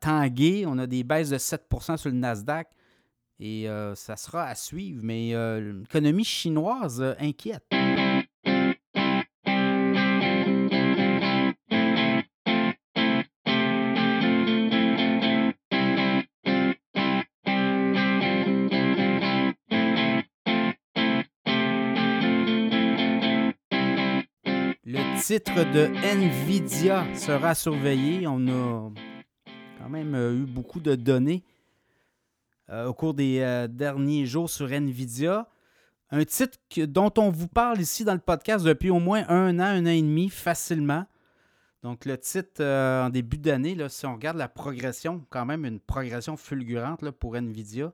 tanguer. On a des baisses de 7% sur le Nasdaq. Et ça sera à suivre. Mais l'économie chinoise inquiète. titre de Nvidia sera surveillé. On a quand même euh, eu beaucoup de données euh, au cours des euh, derniers jours sur Nvidia. Un titre dont on vous parle ici dans le podcast depuis au moins un an, un an et demi, facilement. Donc le titre en début d'année, si on regarde la progression, quand même une progression fulgurante là, pour Nvidia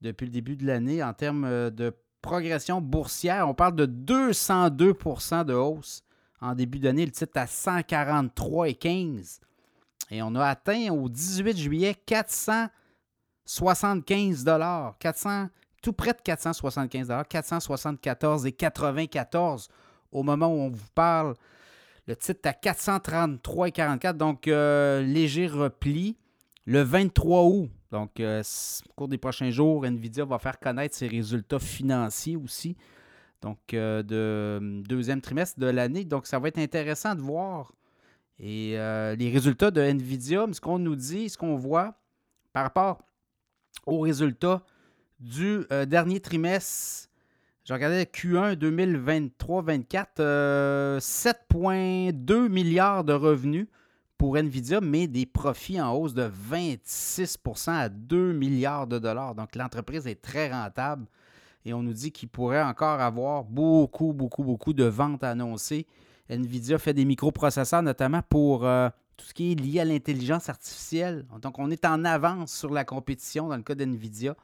depuis le début de l'année en termes de progression boursière. On parle de 202% de hausse en début d'année, le titre à 143,15. Et on a atteint au 18 juillet 475 400 tout près de 475 474,94 au moment où on vous parle. Le titre à 433,44, donc euh, léger repli. Le 23 août, donc euh, au cours des prochains jours, Nvidia va faire connaître ses résultats financiers aussi donc euh, de hum, deuxième trimestre de l'année. Donc, ça va être intéressant de voir. Et les résultats de NVIDIA, ce qu'on nous dit, ce qu'on voit par rapport aux résultats du euh, dernier trimestre, je regardais Q1 2023-24, 7,2 milliards de revenus pour Nvidia, mais des profits en hausse de 26% à 2 milliards de dollars. Donc l'entreprise est très rentable et on nous dit qu'il pourrait encore avoir beaucoup, beaucoup, beaucoup de ventes annoncées. NVIDIA fait des microprocesseurs notamment pour euh, tout ce qui est lié à l'intelligence artificielle. Donc, on est en avance sur la compétition dans le cas d'NVIDIA.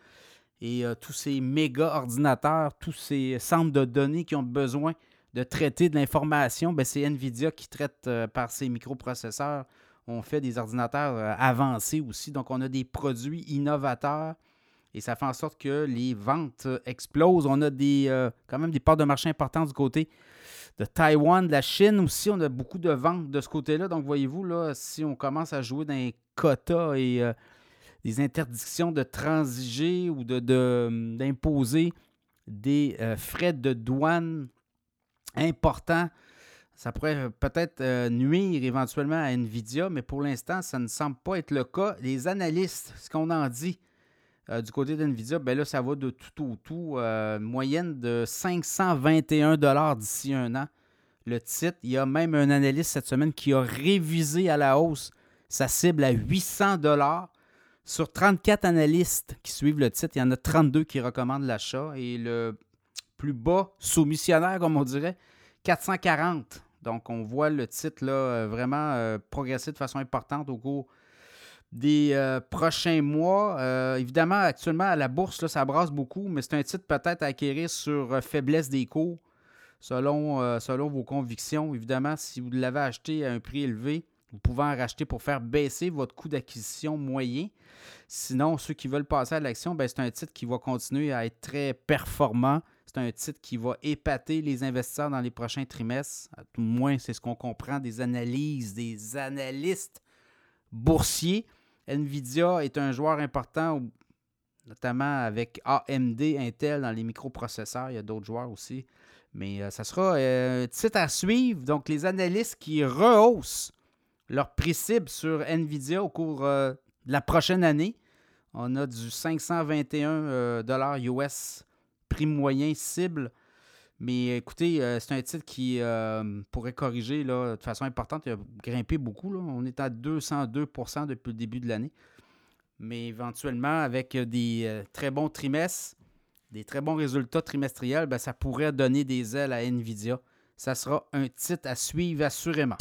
Et euh, tous ces méga ordinateurs, tous ces centres de données qui ont besoin de traiter de l'information, ben, c'est NVIDIA qui traite euh, par ces microprocesseurs. On fait des ordinateurs avancés aussi. Donc, on a des produits innovateurs et ça fait en sorte que les ventes euh, explosent. On a des, euh, quand même des parts de marché importantes du côté de Taïwan, de la Chine aussi. On a beaucoup de ventes de ce côté-là. Donc, voyez-vous, là, si on commence à jouer dans les quotas et euh, des interdictions de transiger ou d'imposer des frais de douane importants, ça pourrait peut-être nuire éventuellement à Nvidia, mais pour l'instant, ça ne semble pas être le cas. Les analystes, ce qu'on en dit, euh, du côté d'NVIDIA, ben là, ça va de tout au tout. Euh, moyenne de 521 d'ici un an. Le titre, il y a même un analyste cette semaine qui a révisé à la hausse sa cible à 800 Sur 34 analystes qui suivent le titre, il y en a 32 qui recommandent l'achat. Et le plus bas soumissionnaire, comme on dirait, 440. Donc, on voit le titre là, euh, vraiment progresser de façon importante au cours des euh, prochains mois. Euh, évidemment, actuellement, à la bourse, là, ça brasse beaucoup, mais c'est un titre peut-être à acquérir sur euh, faiblesse des cours, selon, selon vos convictions. Évidemment, si vous l'avez acheté à un prix élevé, vous pouvez en racheter pour faire baisser votre coût d'acquisition moyen. Sinon, ceux qui veulent passer à l'action, ben, c'est un titre qui va continuer à être très performant. C'est un titre qui va épater les investisseurs dans les prochains trimestres. À tout moins, c'est ce qu'on comprend des analyses, des analystes boursiers. Nvidia est un joueur important, notamment avec AMD, Intel dans les microprocesseurs. Il y a d'autres joueurs aussi. Mais ça sera un titre à suivre. Donc, les analystes qui rehaussent leur prix cible sur Nvidia au cours de la prochaine année. On a du 521 US prix moyen cible. Mais écoutez, euh, c'est un titre qui euh, pourrait corriger là, de façon importante. Il a grimpé beaucoup. On est à 202% depuis le début de l'année. Mais éventuellement, avec des euh, très bons trimestres, des très bons résultats trimestriels, ben, ça pourrait donner des ailes à Nvidia. Ça sera un titre à suivre assurément.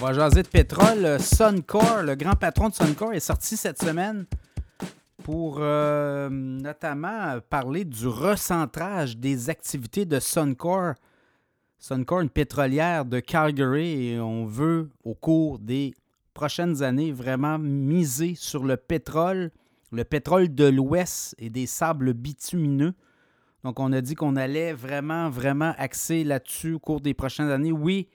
Va jaser de pétrole. Suncor, le grand patron de Suncor, est sorti cette semaine pour euh, notamment parler du recentrage des activités de Suncor. Suncor, une pétrolière de Calgary, et on veut, au cours des prochaines années, vraiment miser sur le pétrole, le pétrole de l'Ouest et des sables bitumineux. Donc, on a dit qu'on allait vraiment, vraiment axer là-dessus au cours des prochaines années. Oui,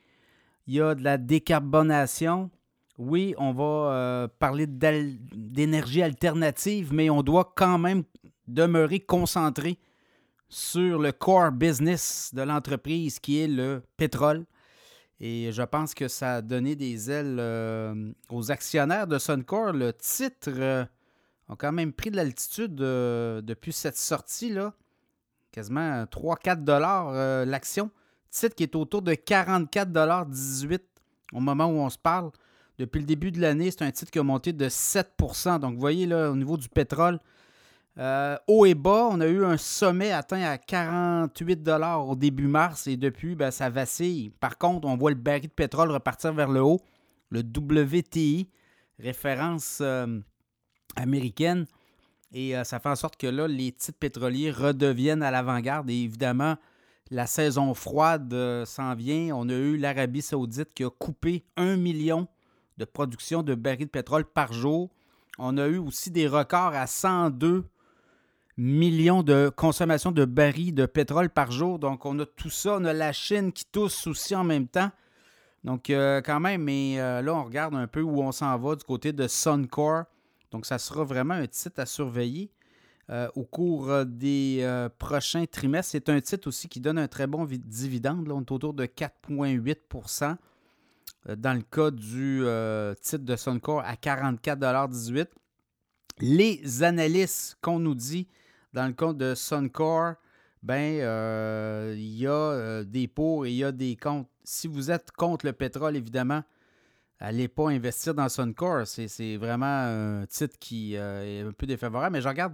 il y a de la décarbonation. Oui, on va euh, parler d'énergie alternative, mais on doit quand même demeurer concentré sur le core business de l'entreprise qui est le pétrole. Et je pense que ça a donné des ailes euh, aux actionnaires de Suncor. Le titre euh, a quand même pris de l'altitude depuis cette sortie-là. Quasiment 3-4 dollars l'action titre qui est autour de 44,18 au moment où on se parle. Depuis le début de l'année, c'est un titre qui a monté de 7% Donc, vous voyez, là, au niveau du pétrole, euh, haut et bas, on a eu un sommet atteint à 48 au début mars et depuis, ben, ça vacille. Par contre, on voit le baril de pétrole repartir vers le haut. Le WTI, référence euh, américaine. Et euh, ça fait en sorte que là, les titres pétroliers redeviennent à l'avant-garde. Et évidemment, la saison froide euh, s'en vient. On a eu l'Arabie saoudite qui a coupé un million de production de barils de pétrole par jour. On a eu aussi des records à 102 millions de consommation de barils de pétrole par jour. Donc, on a tout ça. On a la Chine qui tousse aussi en même temps. Donc, euh, quand même, mais euh, là, on regarde un peu où on s'en va du côté de Suncor. Donc, ça sera vraiment un titre à surveiller. Euh, au cours euh, des euh, prochains trimestres. C'est un titre aussi qui donne un très bon dividende. On est autour de 4,8% dans le cas du titre de Suncor à 44,18 Les analystes qu'on nous dit dans le cas de Suncor, ben, il y a des pour et il y a des contre. Si vous êtes contre le pétrole, évidemment, allez pas investir dans Suncor. C'est vraiment un titre qui est un peu défavorable. Mais je regarde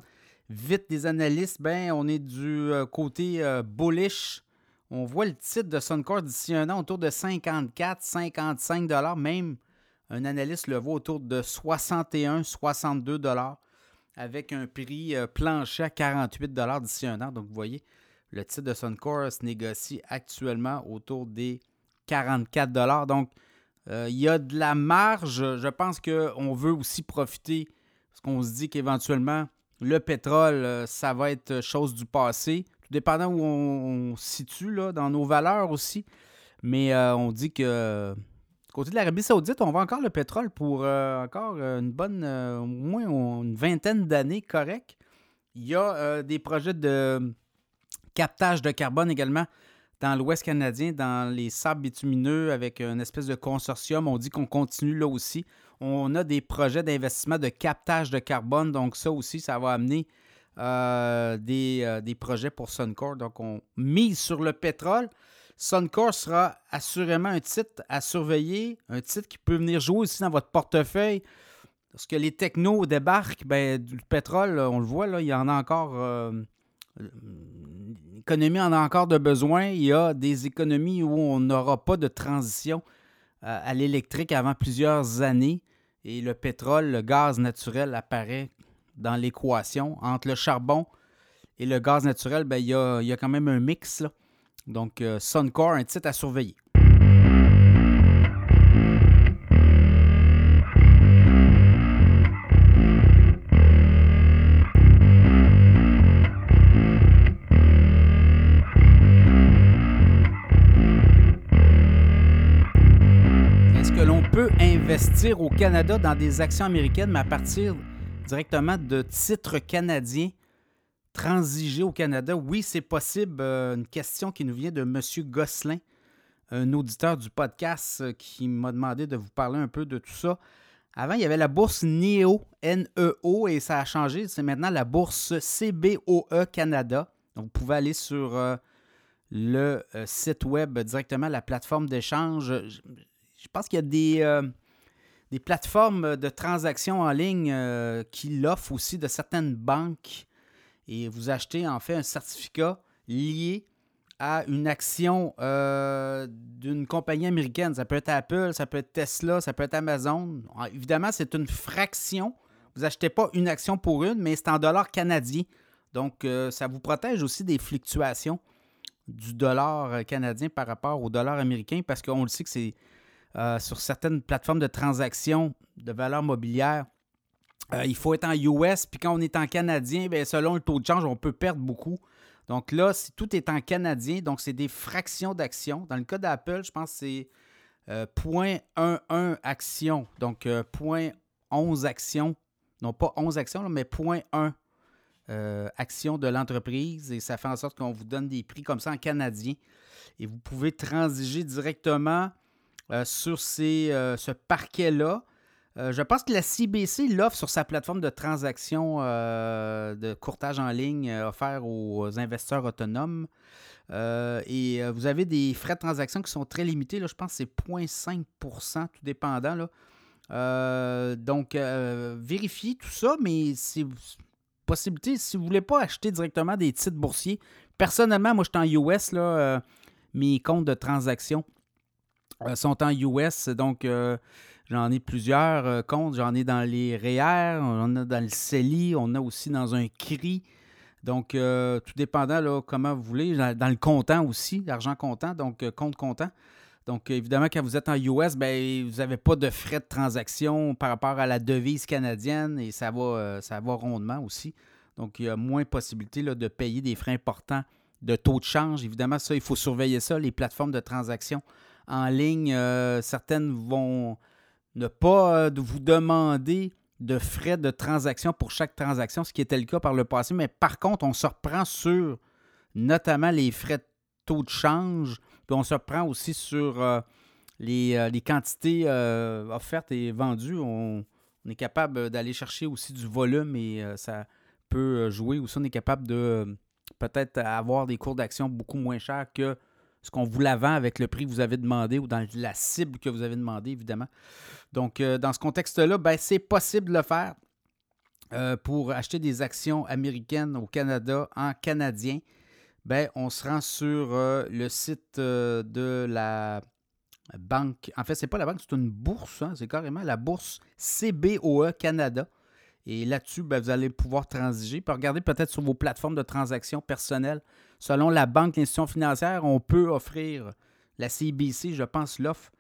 vite des analystes, ben, on est du euh, côté euh, bullish. On voit le titre de Suncor d'ici un an autour de 54, 55 dollars. Même un analyste le voit autour de 61, 62 dollars avec un prix euh, plancher à 48 dollars d'ici un an. Donc, vous voyez, le titre de Suncor se négocie actuellement autour des 44 dollars. Donc, il y a de la marge. Je pense qu'on veut aussi profiter parce qu'on se dit qu'éventuellement, le pétrole, euh, ça va être chose du passé, tout dépendant où on, se situe là, dans nos valeurs aussi. Mais euh, on dit que côté de l'Arabie Saoudite, on vend encore le pétrole pour euh, encore une bonne, au moins une vingtaine d'années correct. Il y a des projets de captage de carbone également dans l'Ouest canadien, dans les sables bitumineux, avec une espèce de consortium. On dit qu'on continue là aussi. On a des projets d'investissement de captage de carbone. Donc, ça aussi, ça va amener euh, euh, des, projets pour Suncor. Donc, on mise sur le pétrole. Suncor sera assurément un titre à surveiller, un titre qui peut venir jouer aussi dans votre portefeuille. Parce que les technos débarquent, ben, du pétrole, on le voit, là, il y en a encore. Euh, l'économie en a encore de besoin. Il y a des économies où on n'aura pas de transition à l'électrique avant plusieurs années. Et le pétrole, le gaz naturel apparaît dans l'équation. Entre le charbon et le gaz naturel, ben, il, y a, quand même un mix. Donc, euh, Suncor, un titre à surveiller. Investir au Canada dans des actions américaines, mais à partir directement de titres canadiens transiger au Canada. Oui, c'est possible. Euh, une question qui nous vient de M. Gosselin, un auditeur du podcast euh, qui m'a demandé de vous parler un peu de tout ça. Avant, il y avait la bourse NEO, N-E-O, et ça a changé. C'est maintenant la bourse CBOE Canada. Donc, vous pouvez aller sur euh, le site web directement, la plateforme d'échange. Je, pense qu'il y a des, des, plateformes de transactions en ligne qui l'offrent aussi de certaines banques et vous achetez en fait un certificat lié à une action euh, d'une compagnie américaine. Ça peut être Apple, ça peut être Tesla, ça peut être Amazon. Ah, évidemment, c'est une fraction. Vous n'achetez pas une action pour une, mais c'est en dollars canadiens. Donc, euh, ça vous protège aussi des fluctuations du dollar canadien par rapport au dollar américain parce qu'on le sait que c'est euh, sur certaines plateformes de transactions de valeur mobilière, euh, il faut être en US, puis quand on est en canadien, bien, selon le taux de change, on peut perdre beaucoup. Donc là, si tout est en canadien, donc c'est des fractions d'actions. Dans le cas d'Apple, je pense que c'est euh, 0.11 actions. Donc 0.11 euh, actions. Non pas 11 actions, mais 0.1 euh, actions de l'entreprise. Et ça fait en sorte qu'on vous donne des prix comme ça en canadien. Et vous pouvez transiger directement sur ces, ce parquet-là. Euh, je pense que la CBC l'offre sur sa plateforme de transaction euh, de courtage en ligne euh, offert aux investisseurs autonomes. et vous avez des frais de transaction qui sont très limités. Là, je pense que c'est 0,5% tout dépendant. Donc, vérifiez tout ça, mais c'est possibilité, si vous ne voulez pas acheter directement des titres boursiers, personnellement, moi, je suis en US, là, mes comptes de transaction sont en US, donc J'en ai plusieurs euh, comptes. J'en ai dans les REER, on en a dans le CELI, on a aussi dans un CRI. Donc, euh, tout dépendant là, comment vous voulez. Dans le comptant aussi, l'argent comptant, donc euh, compte comptant. Donc, évidemment, quand vous êtes en US, ben, vous n'avez pas de frais de transaction par rapport à la devise canadienne et ça va, ça va rondement aussi. Donc, il y a moins de possibilité de payer des frais importants de taux de change. Évidemment, ça, il faut surveiller ça. Les plateformes de transaction en ligne, certaines vont ne pas euh, vous demander de frais de transaction pour chaque transaction, ce qui était le cas par le passé. Mais par contre, on se reprend sur notamment les frais de taux de change, puis on se reprend aussi sur euh, les, euh, quantités offertes et vendues. On, est capable d'aller chercher aussi du volume et ça peut jouer. Aussi, on est capable de peut-être avoir des cours d'action beaucoup moins chers que ce qu'on vous la vend avec le prix que vous avez demandé ou dans la cible que vous avez demandé, évidemment. Donc, euh, dans ce contexte-là, ben, c'est possible de le faire euh, pour acheter des actions américaines au Canada en canadien. Ben, on se rend sur euh, le site de la banque. En fait, c'est pas la banque, c'est une bourse. Hein, c'est carrément la bourse CBOE Canada. Et là-dessus, ben, vous allez pouvoir transiger. Puis regarder peut-être sur vos plateformes de transactions personnelles Selon la banque, l'institution financière, on peut offrir la CBC, je pense, l'offre,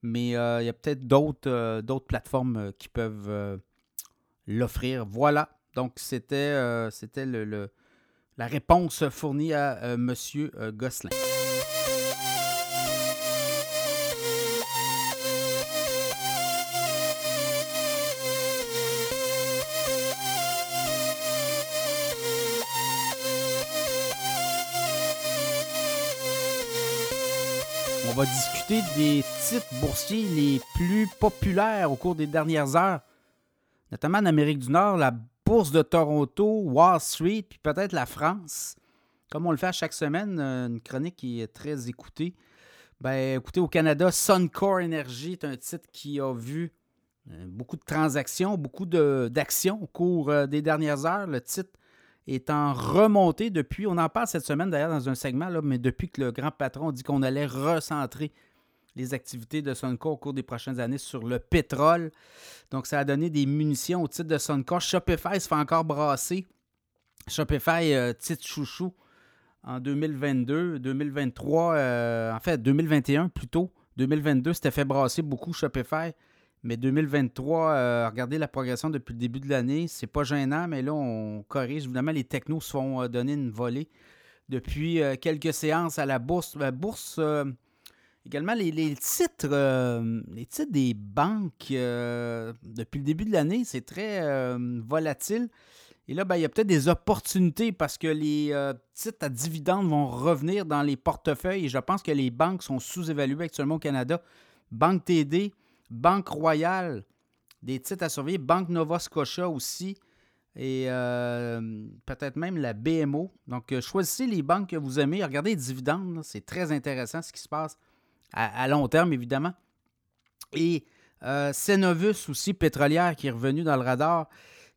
mais euh, il y a peut-être d'autres, euh, plateformes euh, qui peuvent l'offrir. Voilà. Donc, c'était, c'était le, la réponse fournie à M. Gosselin. On va discuter des titres boursiers les plus populaires au cours des dernières heures, notamment en Amérique du Nord, la bourse de Toronto, Wall Street, puis peut-être la France. Comme on le fait à chaque semaine, euh, une chronique qui est très écoutée. Ben, écoutez, au Canada, Suncor Energy est un titre qui a vu euh, beaucoup de transactions, beaucoup d'actions au cours euh, des dernières heures. Le titre est en remontée depuis, on en parle cette semaine d'ailleurs dans un segment, mais depuis que le grand patron dit qu'on allait recentrer les activités de Suncor au cours des prochaines années sur le pétrole. Donc, ça a donné des munitions au titre de Suncor. Shopify se fait encore brasser. Shopify, euh, titre chouchou en 2022, 2023, euh, en fait 2021 plutôt. 2022, c'était fait brasser beaucoup Shopify. Mais 2023, euh, regardez la progression depuis le début de l'année. C'est pas gênant, mais là, on corrige. Évidemment, les technos se font euh, donner une volée depuis euh, quelques séances à la bourse. La bourse, Également, les, titres, les titres des banques depuis le début de l'année, c'est très volatile. Et là, ben, il y a peut-être des opportunités parce que les titres à dividendes vont revenir dans les portefeuilles et je pense que les banques sont sous-évaluées actuellement au Canada. Banque TD, Banque Royale, des titres à surveiller, Banque Nova Scotia aussi et peut-être même la BMO. Donc, choisissez les banques que vous aimez. Regardez les dividendes. C'est très intéressant ce qui se passe à, long terme, évidemment. Et euh, Cenovus aussi, pétrolière, qui est revenu dans le radar.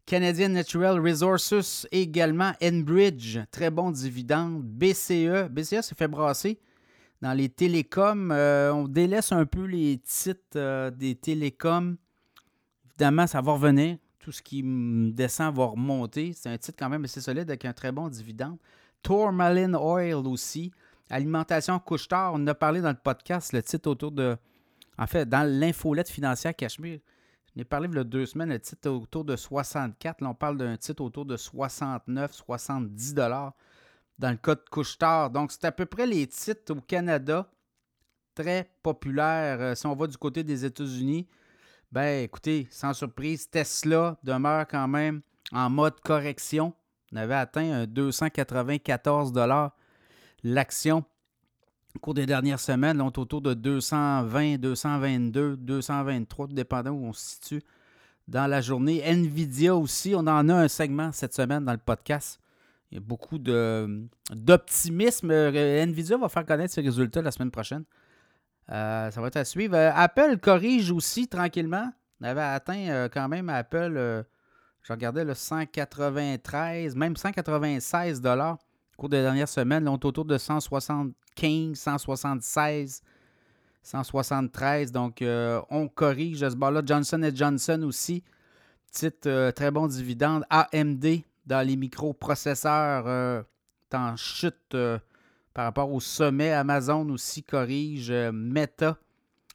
Canadian Natural Resources également. Enbridge, très bon dividende. BCE, BCE s'est fait brasser dans les télécoms. Euh, on délaisse un peu les titres euh, des télécoms. Évidemment, ça va revenir. Tout ce qui descend va remonter. C'est un titre quand même assez solide avec un très bon dividende. Tourmaline Oil aussi. Alimentation couche-tard, on en a parlé dans le podcast, le titre autour de. En fait, dans l'infolette financière Cachemire, je n'ai parlé il y a deux semaines, le titre autour de 64. Là, on parle d'un titre autour de 69, 70 dollars dans le cas de couche-tard. Donc, c'est à peu près les titres au Canada très populaires. Euh, si on va du côté des États-Unis, ben écoutez, sans surprise, Tesla demeure quand même en mode correction. On avait atteint un 294 dollars l'action au cours des dernières semaines, on autour de 220, 222, 223, tout dépendant où on se situe dans la journée. Nvidia aussi, on en a un segment cette semaine dans le podcast. Il y a beaucoup d'optimisme. Nvidia va faire connaître ses résultats la semaine prochaine. Euh, ça va être à suivre. Euh, Apple corrige aussi tranquillement. On avait atteint euh, quand même Apple, je regardais le 193, même 196 dollars au cours des dernières semaines, on est autour de 175, 176, 173. Donc, euh, on corrige ce bar-là. Johnson Johnson aussi. Petite euh, très bon dividende. AMD dans les microprocesseurs euh, en chute par rapport au sommet. Amazon aussi corrige. Meta,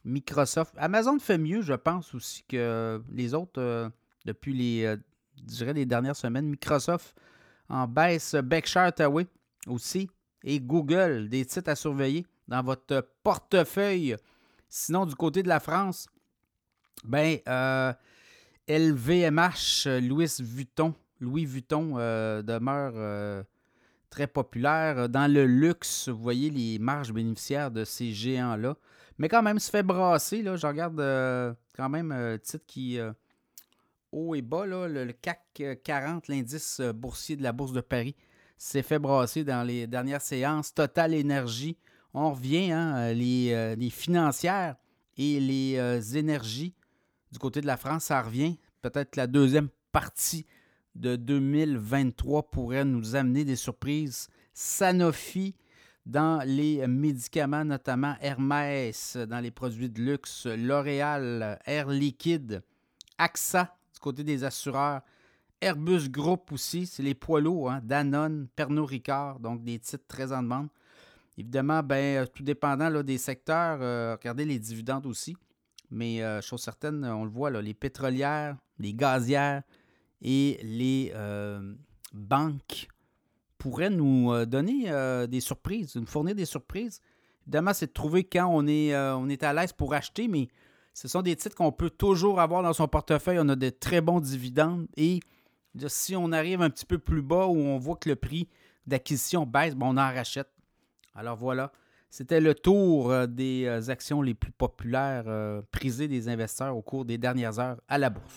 Microsoft. Amazon fait mieux, je pense, aussi que les autres depuis les, dirais, les dernières semaines. Microsoft en baisse. Berkshire Hathaway aussi. Et Google, des titres à surveiller dans votre portefeuille. Sinon, du côté de la France, ben, LVMH, euh, Louis Vuitton, Louis Vuitton euh, demeure euh, très populaire. Dans le luxe, vous voyez les marges bénéficiaires de ces géants-là. Mais quand même, se fait brasser. Je regarde quand même un titre qui haut et bas, le, CAC 40, l'indice boursier de la Bourse de Paris, s'est fait brasser dans les dernières séances. Total Énergie, on revient, hein, les, euh, financières et les euh, énergies du côté de la France, ça revient. Peut-être la deuxième partie de 2023 pourrait nous amener des surprises. Sanofi dans les médicaments, notamment Hermès dans les produits de luxe, L'Oréal, Air Liquide, AXA du côté des assureurs, Airbus Group aussi, c'est les poids lourds, hein? Danone, Pernod Ricard, donc des titres très en demande. Évidemment, ben, euh, tout dépendant là, des secteurs, euh, regardez les dividendes aussi. Mais euh, chose certaine, on le voit, les pétrolières, les gazières et les banques pourraient nous donner des surprises, nous fournir des surprises. Évidemment, c'est de trouver quand on est, on est à l'aise pour acheter, mais ce sont des titres qu'on peut toujours avoir dans son portefeuille. On a de très bons dividendes et si on arrive un petit peu plus bas où on voit que le prix d'acquisition baisse, ben, on en rachète. Alors voilà, c'était le tour euh, des euh, actions les plus populaires euh, prisées des investisseurs au cours des dernières heures à la bourse.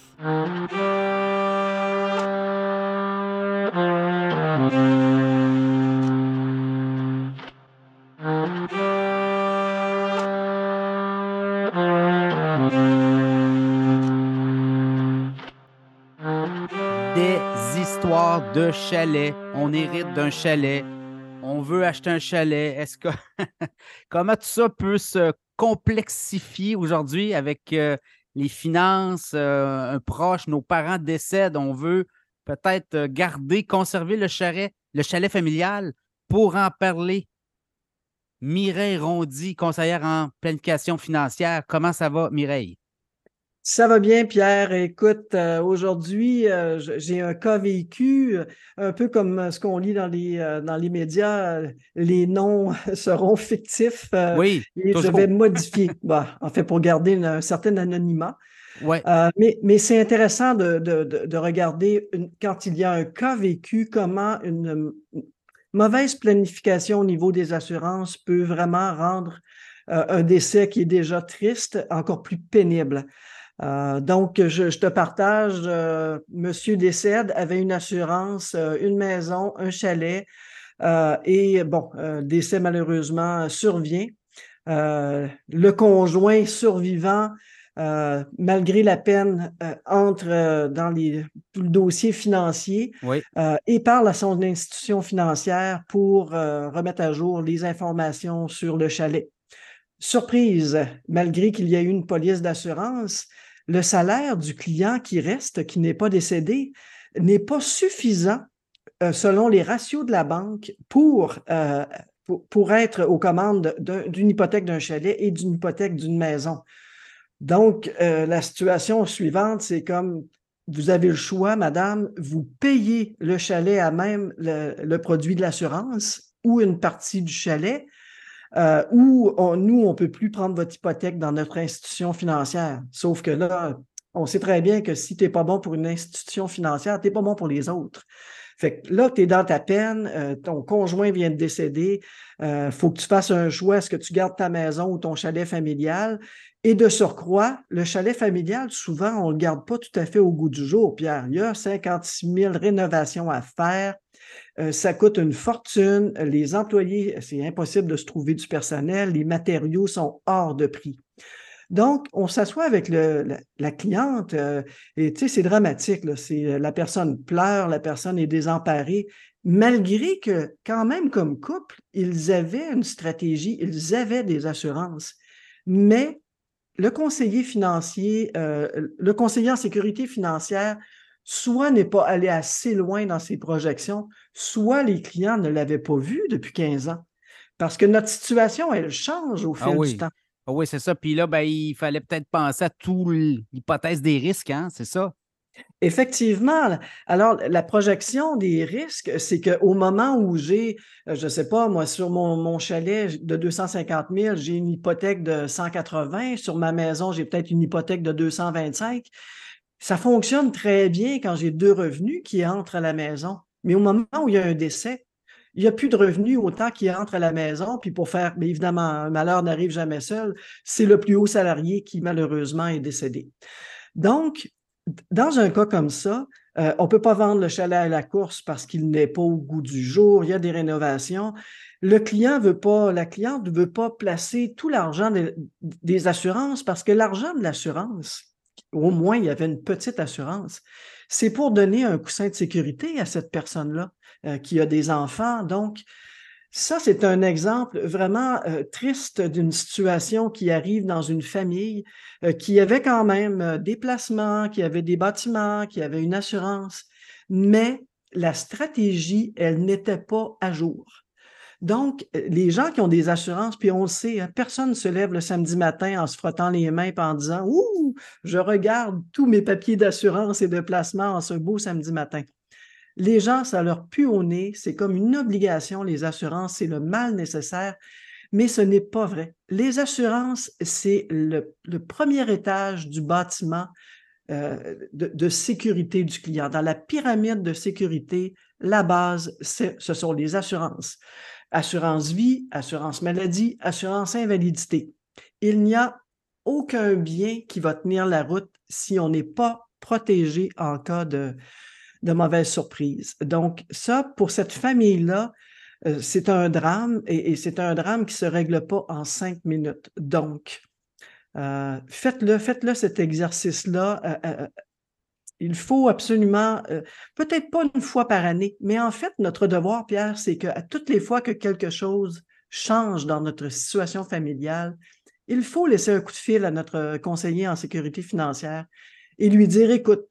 De chalet. On hérite d'un chalet. On veut acheter un chalet. Est-ce que comment tout ça peut se complexifier aujourd'hui avec euh, les finances, euh, un proche, nos parents décèdent, on veut peut-être euh, garder, conserver le chalet, le chalet familial pour en parler. Mireille Rondy, conseillère en planification financière. Comment ça va, Mireille? Ça va bien, Pierre. Écoute, euh, aujourd'hui, euh, j'ai un cas vécu, un peu comme ce qu'on lit dans les, dans les médias, les noms seront fictifs oui, et je vais modifier, bah, en fait, pour garder un certain anonymat. Ouais. mais, c'est intéressant de, de, de, regarder quand il y a un cas vécu, comment une, mauvaise planification au niveau des assurances peut vraiment rendre un décès qui est déjà triste encore plus pénible. Euh, donc, je, te partage, euh, Monsieur décède, avait une assurance, euh, une maison, un chalet, et bon, décès malheureusement survient. le conjoint survivant, malgré la peine, entre dans les, le dossier financier et parle à son institution financière pour remettre à jour les informations sur le chalet. Surprise, malgré qu'il y ait eu une police d'assurance, le salaire du client qui reste, qui n'est pas décédé, n'est pas suffisant euh, selon les ratios de la banque pour, euh, pour, être aux commandes d'une hypothèque d'un chalet et d'une hypothèque d'une maison. Donc, euh, la situation suivante, c'est comme vous avez le choix, madame, vous payez le chalet à même le produit de l'assurance ou une partie du chalet, euh, où nous, on ne peut plus prendre votre hypothèque dans notre institution financière. Sauf que là, on sait très bien que si tu n'es pas bon pour une institution financière, tu n'es pas bon pour les autres. Fait que là, tu es dans ta peine, euh, ton conjoint vient de décéder, il faut que tu fasses un choix, est-ce que tu gardes ta maison ou ton chalet familial? Et de surcroît, le chalet familial, souvent, on ne le garde pas tout à fait au goût du jour, Pierre. Il y a 56 000 rénovations à faire. Euh, ça coûte une fortune. Les employés, c'est impossible de se trouver du personnel. Les matériaux sont hors de prix. Donc, on s'assoit avec la, cliente euh, et tu sais, c'est dramatique. C'est, la personne pleure, la personne est désemparée, malgré que quand même comme couple, ils avaient une stratégie, ils avaient des assurances. Mais le conseiller financier, euh, le conseiller en sécurité financière soit n'est pas allé assez loin dans ses projections, soit les clients ne l'avaient pas vu depuis 15 ans. Parce que notre situation, elle change au ah fil du temps. Ah oui, c'est ça. Puis là, ben, il fallait peut-être penser à toute l'hypothèse des risques, hein? c'est ça? Effectivement. Alors, la projection des risques, c'est qu'au moment où j'ai, euh, je ne sais pas, moi, sur mon, chalet de 250 000, j'ai une hypothèque de 180. Sur ma maison, j'ai peut-être une hypothèque de 225. Ça fonctionne très bien quand j'ai deux revenus qui entrent à la maison. Mais au moment où il y a un décès, il n'y a plus de revenus autant qui entrent à la maison. Puis pour faire, mais évidemment, un malheur n'arrive jamais seul. C'est le plus haut salarié qui, malheureusement, est décédé. Donc, dans un cas comme ça, euh, on ne peut pas vendre le chalet à la course parce qu'il n'est pas au goût du jour. Il y a des rénovations. Le client veut pas, la cliente ne veut pas placer tout l'argent des assurances parce que l'argent de l'assurance, au moins il y avait une petite assurance. C'est pour donner un coussin de sécurité à cette personne-là euh, qui a des enfants. Donc, ça, c'est un exemple vraiment euh, triste d'une situation qui arrive dans une famille euh, qui avait quand même des placements, qui avait des bâtiments, qui avait une assurance, mais la stratégie, elle n'était pas à jour. Donc, euh, les gens qui ont des assurances, puis on le sait, hein, personne ne se lève le samedi matin en se frottant les mains et en disant Ouh, je regarde tous mes papiers d'assurance et de placement en ce beau samedi matin. Les gens, ça leur pue au nez, c'est comme une obligation, les assurances, c'est le mal nécessaire, mais ce n'est pas vrai. Les assurances, c'est le, premier étage du bâtiment euh, de, de, sécurité du client. Dans la pyramide de sécurité, la base, ce sont les assurances assurance vie, assurance maladie, assurance invalidité. Il n'y a aucun bien qui va tenir la route si on n'est pas protégé en cas de, de mauvaise surprise. Donc, ça, pour cette famille-là, euh, c'est un drame et, c'est un drame qui ne se règle pas en cinq minutes. Donc, euh, faites-le, faites-le cet exercice-là. Euh, il faut absolument, peut-être pas une fois par année, mais en fait, notre devoir, Pierre, c'est qu'à toutes les fois que quelque chose change dans notre situation familiale, il faut laisser un coup de fil à notre conseiller en sécurité financière et lui dire, écoute,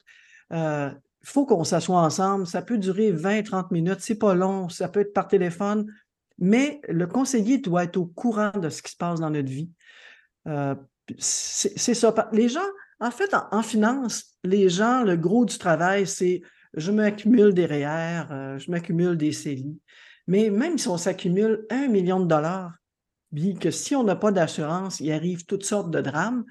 il faut qu'on s'assoie ensemble, ça peut durer 20-30 minutes, c'est pas long, ça peut être par téléphone, mais le conseiller doit être au courant de ce qui se passe dans notre vie. Euh, c'est ça. Les gens, En fait, en, finance, les gens, le gros du travail, c'est je m'accumule des REER, euh, je m'accumule des CELI. Mais même si on s'accumule un million de dollars, bien que si on n'a pas d'assurance, il arrive toutes sortes de drames,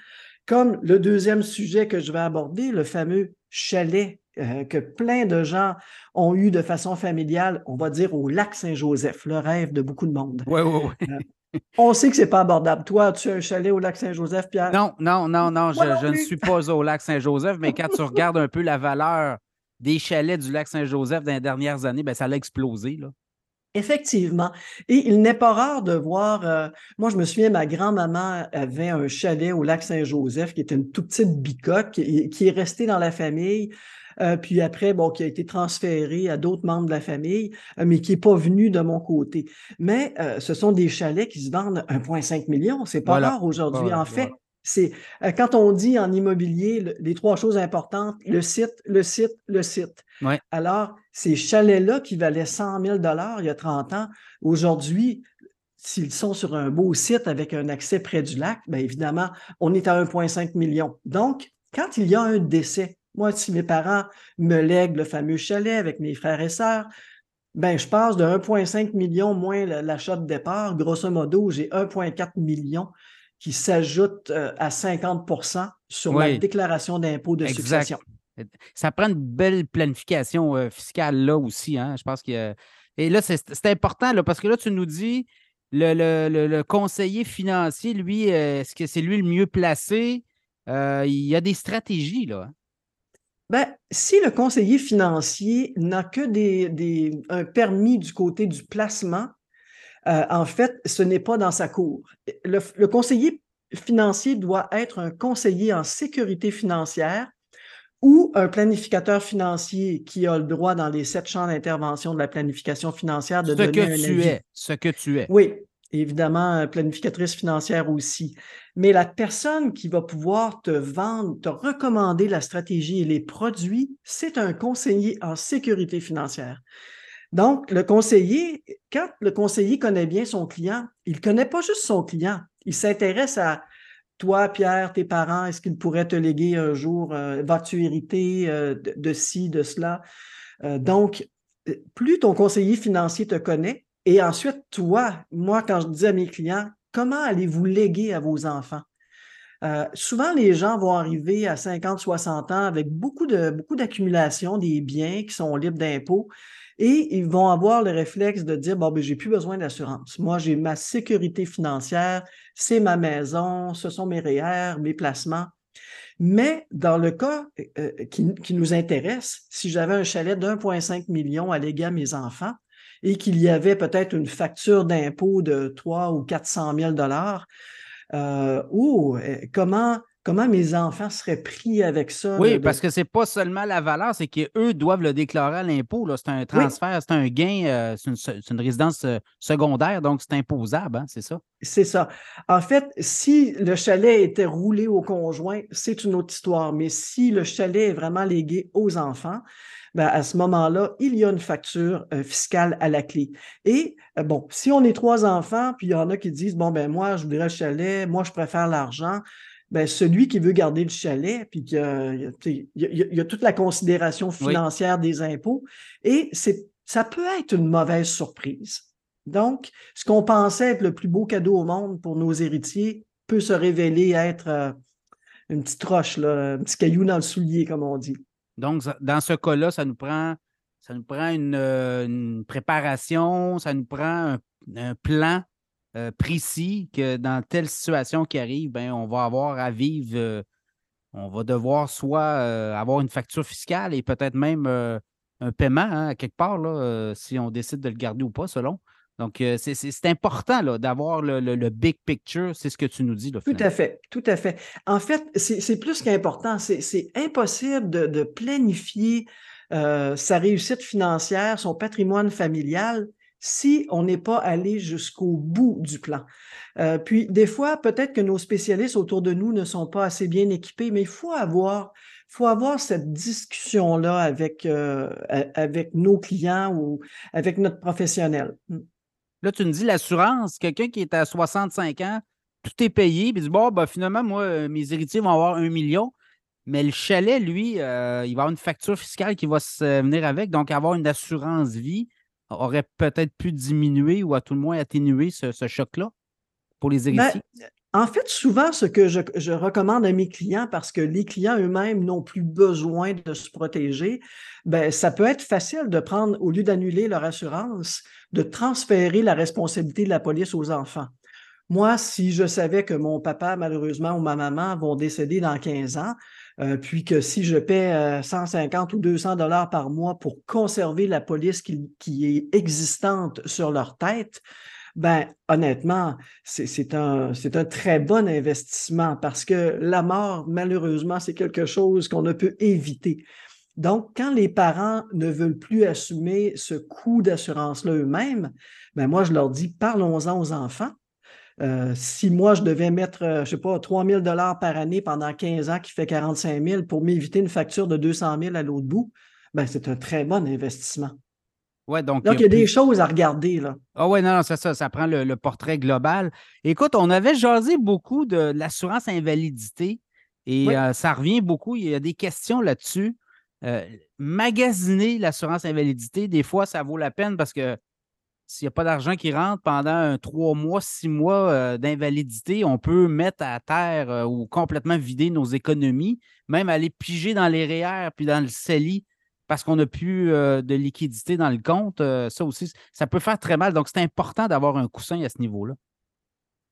comme le deuxième sujet que je vais aborder, le fameux chalet euh, que plein de gens ont eu de façon familiale, on va dire au lac Saint-Joseph, le rêve de beaucoup de monde. Oui, oui, oui. Euh, on sait que ce n'est pas abordable. Toi, tu as un chalet au lac Saint-Joseph, Pierre? Non, non, non, non, je, ne suis pas au lac Saint-Joseph, mais quand tu regardes un peu la valeur des chalets du lac Saint-Joseph dans les dernières années, ben, ça a explosé. Là. Effectivement. Et il n'est pas rare de voir, euh, moi je me souviens, ma grand-maman avait un chalet au lac Saint-Joseph qui était une toute petite bicoque qui, qui est restée dans la famille. Euh, puis après, bon, qui a été transféré à d'autres membres de la famille, euh, mais qui n'est pas venu de mon côté. Mais euh, ce sont des chalets qui se vendent 1,5 million. C'est pas rare aujourd'hui. en fait, c'est quand on dit en immobilier les trois choses importantes, le site, le site, le site. Alors, ces chalets-là qui valaient 100 000 il y a 30 ans, aujourd'hui, s'ils sont sur un beau site avec un accès près du lac, bien évidemment, on est à 1,5 million. Donc, quand il y a un décès, moi, si mes parents me lèguent le fameux chalet avec mes frères et sœurs, ben, je passe de 1,5 million moins l'achat de départ. Grosso modo, j'ai 1,4 million qui s'ajoute euh, à 50% sur la déclaration d'impôt de succession. Ça prend une belle planification euh, fiscale là aussi. Hein? Je pense que. Et là, c'est important là, parce que là, tu nous dis le, conseiller financier, lui, euh, est-ce que c'est lui le mieux placé? il y a des stratégies là. Ben, si le conseiller financier n'a que des, un permis du côté du placement, euh, en fait, ce n'est pas dans sa cour. Le, conseiller financier doit être un conseiller en sécurité financière ou un planificateur financier qui a le droit dans les sept champs d'intervention de la planification financière de ce donner que tu es, ce que tu es. Oui, évidemment, planificatrice financière aussi. Mais la personne qui va pouvoir te vendre, te recommander la stratégie et les produits, c'est un conseiller en sécurité financière. Donc, le conseiller, quand le conseiller connaît bien son client, il ne connaît pas juste son client, il s'intéresse à toi, Pierre, tes parents, est-ce qu'ils pourraient te léguer un jour, euh, vas-tu hériter euh, de, ci, de cela? Euh, donc, plus ton conseiller financier te connaît, et ensuite, toi, moi, quand je dis à mes clients, comment allez-vous léguer à vos enfants? Euh, souvent, les gens vont arriver à 50, 60 ans avec beaucoup de beaucoup d'accumulation des biens qui sont libres d'impôts et ils vont avoir le réflexe de dire bon, ben, j'ai plus besoin d'assurance. Moi, j'ai ma sécurité financière, c'est ma maison, ce sont mes REER, mes placements. Mais dans le cas euh, qui, qui, nous intéresse, si j'avais un chalet d'1,5 million à léguer à mes enfants, et qu'il y avait peut-être une facture d'impôt de 3 ou 400 000 dollars, euh, eh, comment, comment mes enfants seraient pris avec ça? Oui, parce que ce n'est pas seulement la valeur, c'est qu'eux doivent le déclarer à l'impôt. C'est un transfert, c'est un gain, euh, c'est une, résidence secondaire, donc c'est imposable, hein, c'est ça? C'est ça. En fait, si le chalet était roulé au conjoint, c'est une autre histoire. Mais si le chalet est vraiment légué aux enfants, ben, à ce moment-là, il y a une facture euh, fiscale à la clé. Et euh, bon, si on est trois enfants, puis il y en a qui disent, bon, ben moi, je voudrais le chalet, moi, je préfère l'argent, ben, celui qui veut garder le chalet, puis qu'il y, y, a toute la considération financière des impôts, et ça peut être une mauvaise surprise. Donc, ce qu'on pensait être le plus beau cadeau au monde pour nos héritiers peut se révéler être euh, une petite roche, là, un petit caillou dans le soulier, comme on dit. Donc, dans ce cas-là, ça nous prend, ça nous prend une, euh, préparation, ça nous prend un, plan euh, précis que dans telle situation qui arrive, ben, on va avoir à vivre, euh, on va devoir soit avoir une facture fiscale et peut-être même un paiement hein, à quelque part, là, si on décide de le garder ou pas, selon. Donc, euh, c'est important d'avoir le, big picture, c'est ce que tu nous dis. tout à fait, tout à fait. En fait, c'est plus qu'important. C'est impossible de, planifier euh, sa réussite financière, son patrimoine familial, si on n'est pas allé jusqu'au bout du plan. Euh, puis, des fois, peut-être que nos spécialistes autour de nous ne sont pas assez bien équipés, mais il faut avoir faut avoir cette discussion-là avec, avec nos clients ou avec notre professionnel. Là, tu me dis l'assurance, quelqu'un qui est à 65 ans, tout est payé, puis dit bon, ben, finalement, moi, euh, mes héritiers vont avoir un million. Mais le chalet, lui, euh, il va avoir une facture fiscale qui va se venir avec. Donc, avoir une assurance vie aurait peut-être pu diminuer ou à tout le moins atténuer ce, choc-là pour les ben, héritiers. En fait, souvent, ce que je, recommande à mes clients, parce que les clients eux-mêmes n'ont plus besoin de se protéger, ben, ça peut être facile de prendre, au lieu d'annuler leur assurance, de transférer la responsabilité de la police aux enfants. Moi, si je savais que mon papa, malheureusement, ou ma maman vont décéder dans 15 ans, euh, puis que si je paie 150 euh, ou 200 dollars par mois pour conserver la police qui, est existante sur leur tête, ben honnêtement, c'est un, un très bon investissement parce que la mort, malheureusement, c'est quelque chose qu'on ne peut éviter. Donc, quand les parents ne veulent plus assumer ce coût d'assurance-là eux-mêmes, ben moi, je leur dis, parlons-en aux enfants. Euh, si moi, je devais mettre, euh, je ne sais pas, 3 000 par année pendant 15 ans, qui fait 45 000 pour m'éviter une facture de 200 000 à l'autre bout, ben, c'est un très bon investissement. Ouais, donc, donc, il y a, des choses à regarder. Là. Ah oui, non, non, c'est ça, ça prend le, portrait global. Écoute, on avait jasé beaucoup de, l'assurance invalidité et euh, ça revient beaucoup. Il y a des questions là-dessus. magasiner l'assurance invalidité, des fois, ça vaut la peine parce que s'il n'y a pas d'argent qui rentre pendant trois mois, six mois euh, d'invalidité, on peut mettre à terre euh, ou complètement vider nos économies, même aller piger dans les REER puis dans le CELI parce qu'on n'a plus euh, de liquidité dans le compte. ça aussi, ça peut faire très mal. Donc, c'est important d'avoir un coussin à ce niveau-là.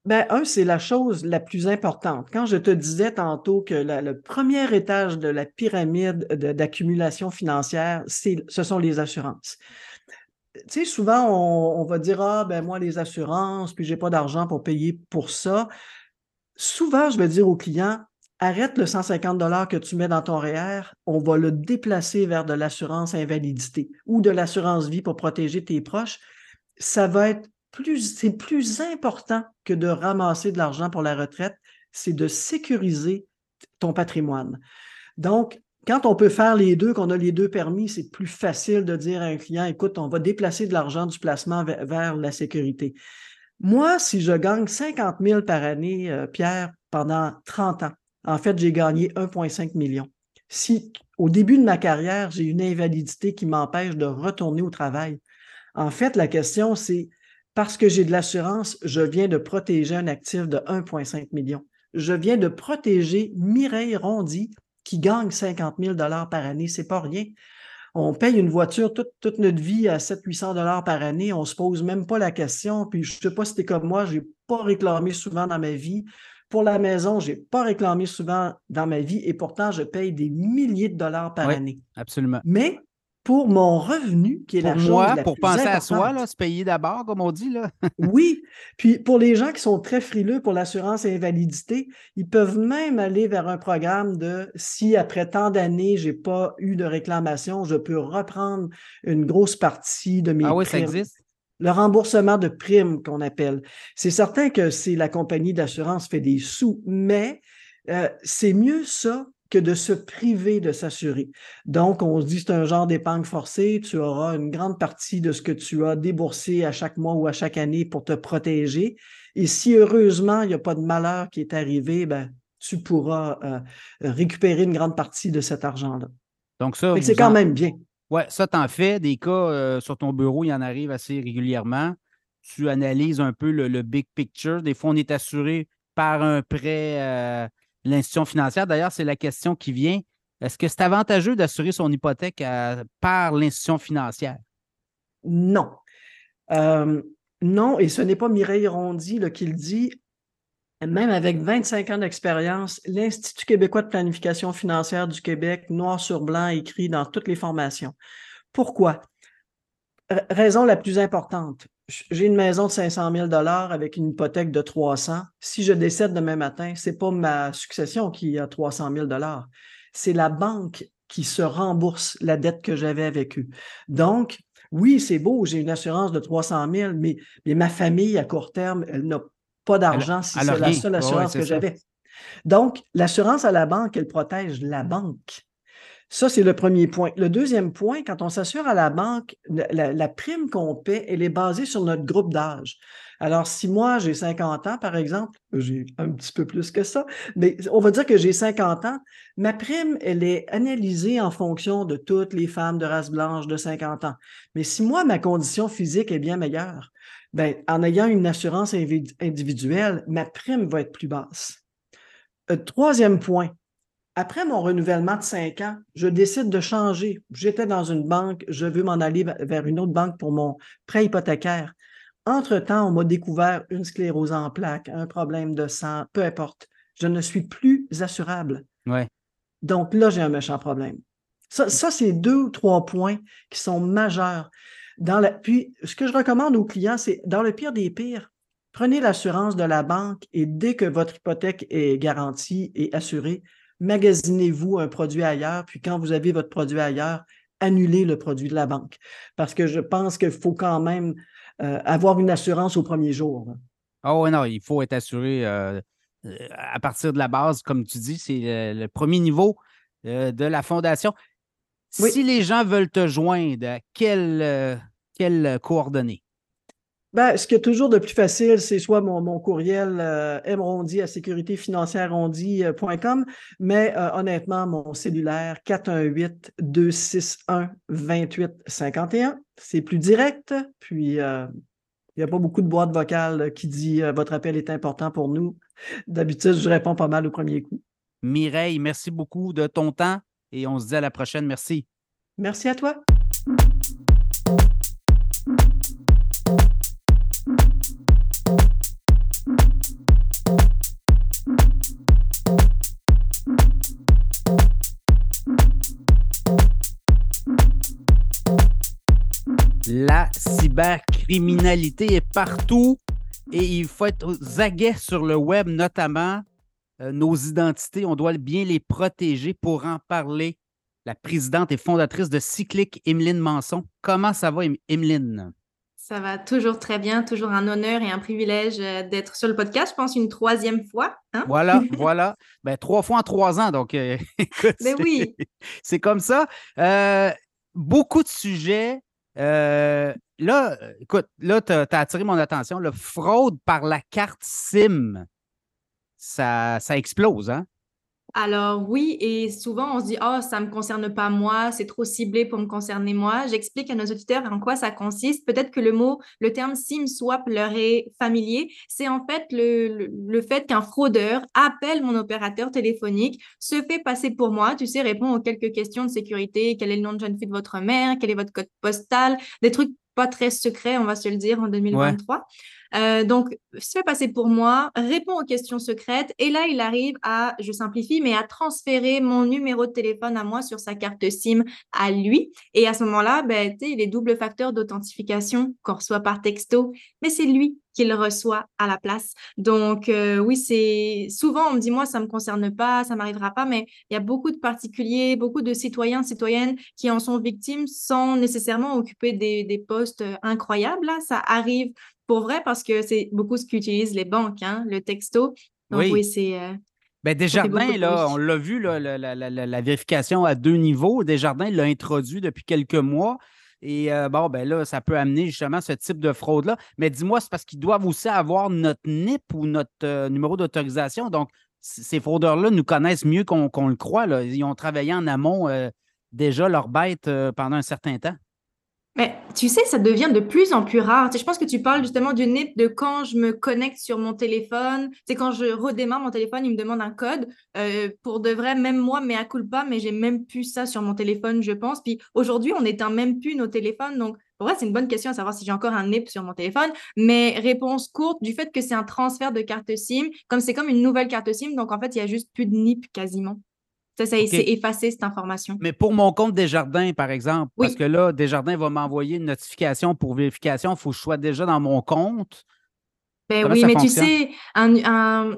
Ben, un, c'est la chose la plus importante. Quand je te disais tantôt que le premier étage de la pyramide d'accumulation financière, ce sont les assurances tu sais, souvent, on, va dire Ah, ben moi, les assurances, puis j'ai pas d'argent pour payer pour ça. Souvent, je vais dire aux clients arrête le 150 que tu mets dans ton REER, on va le déplacer vers de l'assurance invalidité ou de l'assurance vie pour protéger tes proches. Ça va être plus, c'est plus important que de ramasser de l'argent pour la retraite, c'est de sécuriser ton patrimoine. Donc, quand on peut faire les deux, qu'on a les deux permis, c'est plus facile de dire à un client, écoute, on va déplacer de l'argent du placement vers, la sécurité. Moi, si je gagne 50 000 par année, euh, Pierre, pendant 30 ans, en fait, j'ai gagné 1,5 million. Si au début de ma carrière, j'ai une invalidité qui m'empêche de retourner au travail, en fait, la question, c'est parce que j'ai de l'assurance, je viens de protéger un actif de 1,5 million. Je viens de protéger Mireille Rondy, qui gagne 50 000 par année, c'est pas rien. On paye une voiture toute, notre vie à 700-800 par année, on se pose même pas la question. Puis je sais pas si es comme moi, je n'ai pas réclamé souvent dans ma vie. Pour la maison, je n'ai pas réclamé souvent dans ma vie et pourtant, je paye des milliers de dollars par année. Absolument. Mais pour mon revenu, qui est la chose moi, la pour penser à soi, se payer d'abord, comme on dit. Là. oui. Puis pour les gens qui sont très frileux pour l'assurance invalidité, ils peuvent même aller vers un programme de si après tant d'années, je n'ai pas eu de réclamation, je peux reprendre une grosse partie de mes Ah oui, ça existe? Le remboursement de primes qu'on appelle. C'est certain que si la compagnie d'assurance fait des sous, mais euh, c'est mieux ça que de se priver de s'assurer. Donc, on se dit c'est un genre d'épargne forcée, tu auras une grande partie de ce que tu as déboursé à chaque mois ou à chaque année pour te protéger. Et si heureusement, il n'y a pas de malheur qui est arrivé, ben, tu pourras euh, récupérer une grande partie de cet argent-là. Donc, ça. C'est quand même bien. Oui, ça, t'en fais. Des cas euh, sur ton bureau, il en arrive assez régulièrement. Tu analyses un peu le, big picture. Des fois, on est assuré par un prêt. Euh, l'institution financière. D'ailleurs, c'est la question qui vient. Est-ce que c'est avantageux d'assurer son hypothèque par l'institution financière? Non. Euh, non, et ce n'est pas Mireille Rondy qui le dit. Même avec 25 ans d'expérience, l'Institut québécois de planification financière du Québec, noir sur blanc, écrit dans toutes les formations. Pourquoi? raison la plus importante, j'ai une maison de 500 000 avec une hypothèque de 300. Si je décède demain matin, ce n'est pas ma succession qui a 300 000 c'est la banque qui se rembourse la dette que j'avais avec eux. Donc, oui, c'est beau, j'ai une assurance de 300 000, mais, mais ma famille, à court terme, elle n'a pas d'argent si c'est la seule assurance que j'avais. Donc, l'assurance à la banque, elle protège la banque. Ça, c'est le premier point. Le deuxième point, quand on s'assure à la banque, la, prime qu'on paie, elle est basée sur notre groupe d'âge. Alors, si moi, j'ai 50 ans, par exemple, j'ai un petit peu plus que ça, mais on va dire que j'ai 50 ans, ma prime, elle est analysée en fonction de toutes les femmes de race blanche de 50 ans. Mais si moi, ma condition physique est bien meilleure, ben, en ayant une assurance individuelle, ma prime va être plus basse. Euh, troisième point, après mon renouvellement de cinq ans, je décide de changer. J'étais dans une banque, je veux m'en aller vers une autre banque pour mon prêt hypothécaire. Entre-temps, on m'a découvert une sclérose en plaques, un problème de sang, peu importe. Je ne suis plus assurable. Ouais. Donc là, j'ai un méchant problème. Ça, c'est deux ou trois points qui sont majeurs. Puis, ce que je recommande aux clients, c'est dans le pire des pires, prenez l'assurance de la banque et dès que votre hypothèque est garantie et assurée, magasinez-vous un produit ailleurs, puis quand vous avez votre produit ailleurs, annulez le produit de la banque. Parce que je pense qu'il faut quand même euh, avoir une assurance au premier jour. Ah oui, non, il faut être assuré euh, euh, à partir de la base, comme tu dis, c'est le, premier niveau de la fondation. Si les gens veulent te joindre, quelles quelle coordonnées? Ben, ce qui est toujours de plus facile, c'est soit mon, courriel euh, mrondi à sécuritéfinancièrerondi.com, mais euh, honnêtement, mon cellulaire 418-261-2851, c'est plus direct, puis euh, il n'y a pas beaucoup de boîtes vocales qui dit votre appel est important pour nous. D'habitude, je réponds pas mal au premier coup. Mireille, merci beaucoup de ton temps et on se dit à la prochaine. Merci. Merci à toi. La cybercriminalité est partout et il faut être aux aguets sur le web, notamment euh, nos identités. On doit bien les protéger pour en parler. La présidente et fondatrice de Cyclic, Emeline Manson. Comment ça va, Emeline? Ça va toujours très bien, toujours un honneur et un privilège euh, d'être sur le podcast, je pense une troisième fois. Hein? Voilà, voilà. Ben, trois fois en trois ans, donc euh, écoute, ben oui. c'est comme ça. beaucoup de sujets euh, là, écoute, là, tu as, attiré mon attention. Le fraude par la carte SIM, ça, ça explose, hein? Alors oui, et souvent on se dit, oh, ça ne me concerne pas moi, c'est trop ciblé pour me concerner moi. J'explique à nos auditeurs en quoi ça consiste. Peut-être que le mot, le terme SIM swap leur est familier. C'est en fait le, le, fait qu'un fraudeur appelle mon opérateur téléphonique, se fait passer pour moi, tu sais, répond aux quelques questions de sécurité, quel est le nom de jeune fille de votre mère, quel est votre code postal, des trucs pas très secrets, on va se le dire, en 2023. Euh, donc, se fait passer pour moi, répond aux questions secrètes et là, il arrive à, je simplifie, mais à transférer mon numéro de téléphone à moi sur sa carte SIM à lui. Et à ce moment-là, ben, il est double facteur d'authentification qu'on reçoit par texto, mais c'est lui qui le reçoit à la place. Donc, euh, oui, c'est souvent, on me dit, moi, ça ne me concerne pas, ça ne m'arrivera pas, mais il y a beaucoup de particuliers, beaucoup de citoyens, citoyennes qui en sont victimes sans nécessairement occuper des, des postes incroyables. Là. Ça arrive pour vrai, parce que c'est beaucoup ce qu'utilisent les banques, hein, le texto. Donc oui, c'est... Euh, ben, Desjardins, là, on l'a vu, là, la, vérification à deux niveaux. Desjardins l'a introduit depuis quelques mois. Et euh, bon, ben là, ça peut amener justement ce type de fraude-là. Mais dis-moi, c'est parce qu'ils doivent aussi avoir notre NIP ou notre euh, numéro d'autorisation. Donc, ces fraudeurs-là nous connaissent mieux qu'on le croit. Ils ont travaillé en amont déjà leur bête pendant un certain temps. Mais tu sais, ça devient de plus en plus rare. je pense que tu parles justement du NIP de quand je me connecte sur mon téléphone. C'est quand je redémarre mon téléphone, il me demande un code. Euh, pour de vrai, même moi, mais à culpa, mais j'ai même plus ça sur mon téléphone, je pense. Puis aujourd'hui, on n'éteint même plus nos téléphones. Donc, pour vrai, c'est une bonne question à savoir si j'ai encore un NIP sur mon téléphone. Mais réponse courte, du fait que c'est un transfert de carte SIM, comme c'est comme une nouvelle carte SIM, donc en fait, il y a juste plus de NIP quasiment. Ça, ça s'est effacé cette information. Mais pour mon compte Desjardins, par exemple, parce que là, Desjardins va m'envoyer une notification pour vérification, il faut que je sois déjà dans mon compte. Ben oui, mais tu sais, un,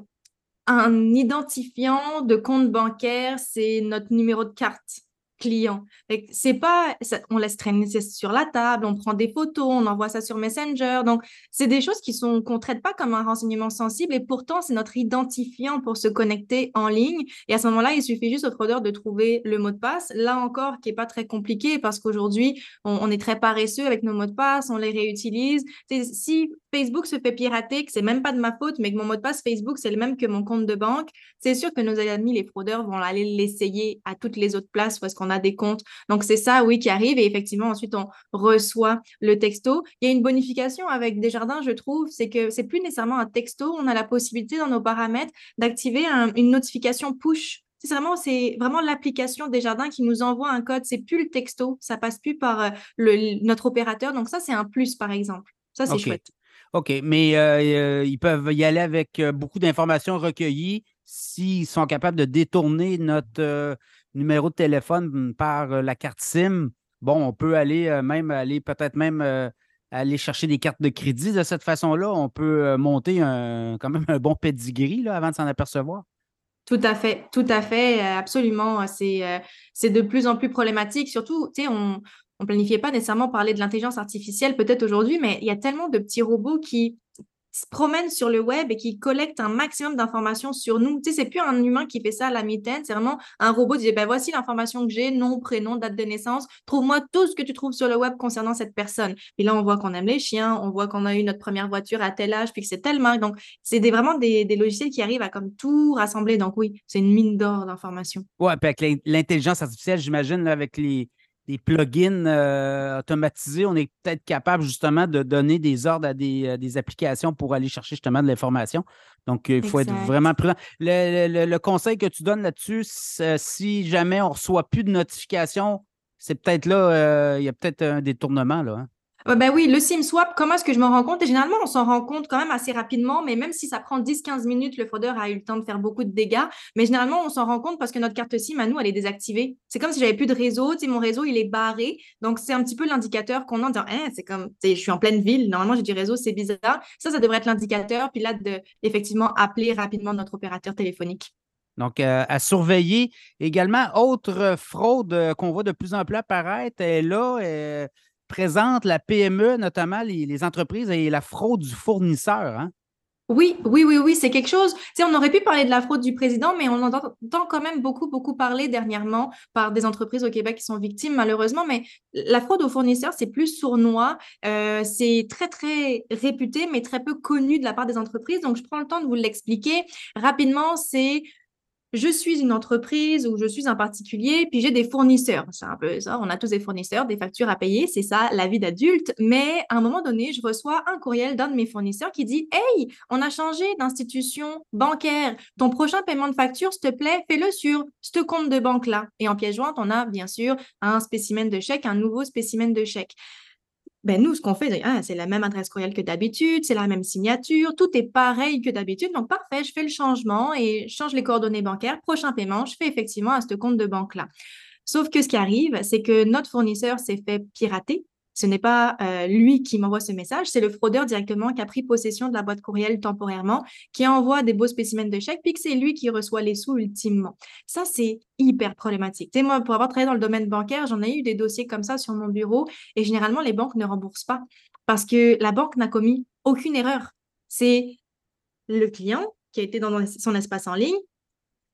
un, identifiant de compte bancaire, c'est notre numéro de carte. Client. C'est pas, on laisse traîner sur la table, on prend des photos, on envoie ça sur Messenger. Donc, c'est des choses qui sont qu'on traite pas comme un renseignement sensible et pourtant c'est notre identifiant pour se connecter en ligne. Et à ce moment-là, il suffit juste au fraudeur de trouver le mot de passe. Là encore, qui est pas très compliqué parce qu'aujourd'hui, on, est très paresseux avec nos mots de passe, on les réutilise. si Facebook se fait pirater, que c'est même pas de ma faute, mais que mon mot de passe Facebook c'est le même que mon compte de banque, c'est sûr que nos amis les fraudeurs vont aller l'essayer à toutes les autres places parce qu'on a des comptes. Donc c'est ça, oui, qui arrive et effectivement ensuite on reçoit le texto. Il y a une bonification avec Desjardins, je trouve, c'est que c'est plus nécessairement un texto, on a la possibilité dans nos paramètres d'activer une notification push c'est vraiment, c'est vraiment l'application Desjardins qui nous envoie un code. C'est plus le texto, ça passe plus par euh, le, notre opérateur. Donc ça, c'est un plus, par exemple. Ça, c'est chouette. OK, mais euh, euh, ils peuvent y aller avec beaucoup d'informations recueillies s'ils sont capables de détourner notre numéro de téléphone par la carte SIM. Bon, on peut aller même aller peut-être même aller chercher des cartes de crédit de cette façon-là. On peut monter un, quand même un bon pedigree là, avant de s'en apercevoir. Tout à fait, tout à fait, absolument. C'est de plus en plus problématique. Surtout, tu sais, on ne planifiait pas nécessairement parler de l'intelligence artificielle peut-être aujourd'hui, mais il y a tellement de petits robots qui se promènent sur le web et qui collectent un maximum d'informations sur nous. Tu sais, c'est plus un humain qui fait ça à la mitaine, c'est vraiment un robot qui dit, ben voici l'information que j'ai, nom, prénom, date de naissance, trouve-moi tout ce que tu trouves sur le web concernant cette personne. Et là, on voit qu'on aime les chiens, on voit qu'on a eu notre première voiture à tel âge, puis que c'est telle marque. Donc, c'est vraiment des, logiciels qui arrivent à comme tout rassembler. Donc oui, c'est une mine d'or d'informations. Ouais, puis avec l'intelligence artificielle, j'imagine, avec les des plugins euh, automatisés, on est peut-être capable justement de donner des ordres à des, euh, applications pour aller chercher justement de l'information. Donc, il faut être vraiment prudent. Le, conseil que tu donnes là-dessus, si jamais on ne reçoit plus de notifications, c'est peut-être là, euh, il y a peut-être un détournement. Là, hein. Ben oui, le SIM swap, comment est-ce que je m'en rends compte? Et généralement, on s'en rend compte quand même assez rapidement, mais même si ça prend 10-15 minutes, le fraudeur a eu le temps de faire beaucoup de dégâts. Mais généralement, on s'en rend compte parce que notre carte SIM, à nous, elle est désactivée. C'est comme si j'avais plus de réseau. Mon réseau, il est barré. Donc, c'est un petit peu l'indicateur qu'on a en disant, hein, c'est comme, je suis en pleine ville. Normalement, j'ai du réseau, c'est bizarre. Ça, ça devrait être l'indicateur. Puis là, de effectivement appeler rapidement notre opérateur téléphonique. Donc, euh, à surveiller. Également, autre fraude euh, qu'on voit de plus en plus apparaître là. Euh, présente la PME, notamment les, entreprises et la fraude du fournisseur. Hein? Oui, oui, oui, oui, c'est quelque chose. Tu on aurait pu parler de la fraude du président, mais on entend quand même beaucoup, beaucoup parler dernièrement par des entreprises au Québec qui sont victimes, malheureusement. Mais la fraude aux fournisseurs, c'est plus sournois. Euh, c'est très, très réputé, mais très peu connu de la part des entreprises. Donc, je prends le temps de vous l'expliquer. Rapidement, c'est je suis une entreprise ou je suis un particulier, puis j'ai des fournisseurs. C'est un peu ça, on a tous des fournisseurs, des factures à payer, c'est ça la vie d'adulte. Mais à un moment donné, je reçois un courriel d'un de mes fournisseurs qui dit Hey, on a changé d'institution bancaire. Ton prochain paiement de facture, s'il te plaît, fais-le sur ce compte de banque-là. Et en pièce jointe, on a bien sûr un spécimen de chèque, un nouveau spécimen de chèque ben nous, ce qu'on fait, ah, c'est la même adresse courriel que d'habitude, c'est la même signature, tout est pareil que d'habitude. Donc, parfait, je fais le changement et je change les coordonnées bancaires. Prochain paiement, je fais effectivement à ce compte de banque-là. Sauf que ce qui arrive, c'est que notre fournisseur s'est fait pirater ce n'est pas euh, lui qui m'envoie ce message, c'est le fraudeur directement qui a pris possession de la boîte courriel temporairement, qui envoie des beaux spécimens de chèques, puis que c'est lui qui reçoit les sous ultimement. Ça, c'est hyper problématique. Tu moi, pour avoir travaillé dans le domaine bancaire, j'en ai eu des dossiers comme ça sur mon bureau, et généralement, les banques ne remboursent pas parce que la banque n'a commis aucune erreur. C'est le client qui a été dans son espace en ligne,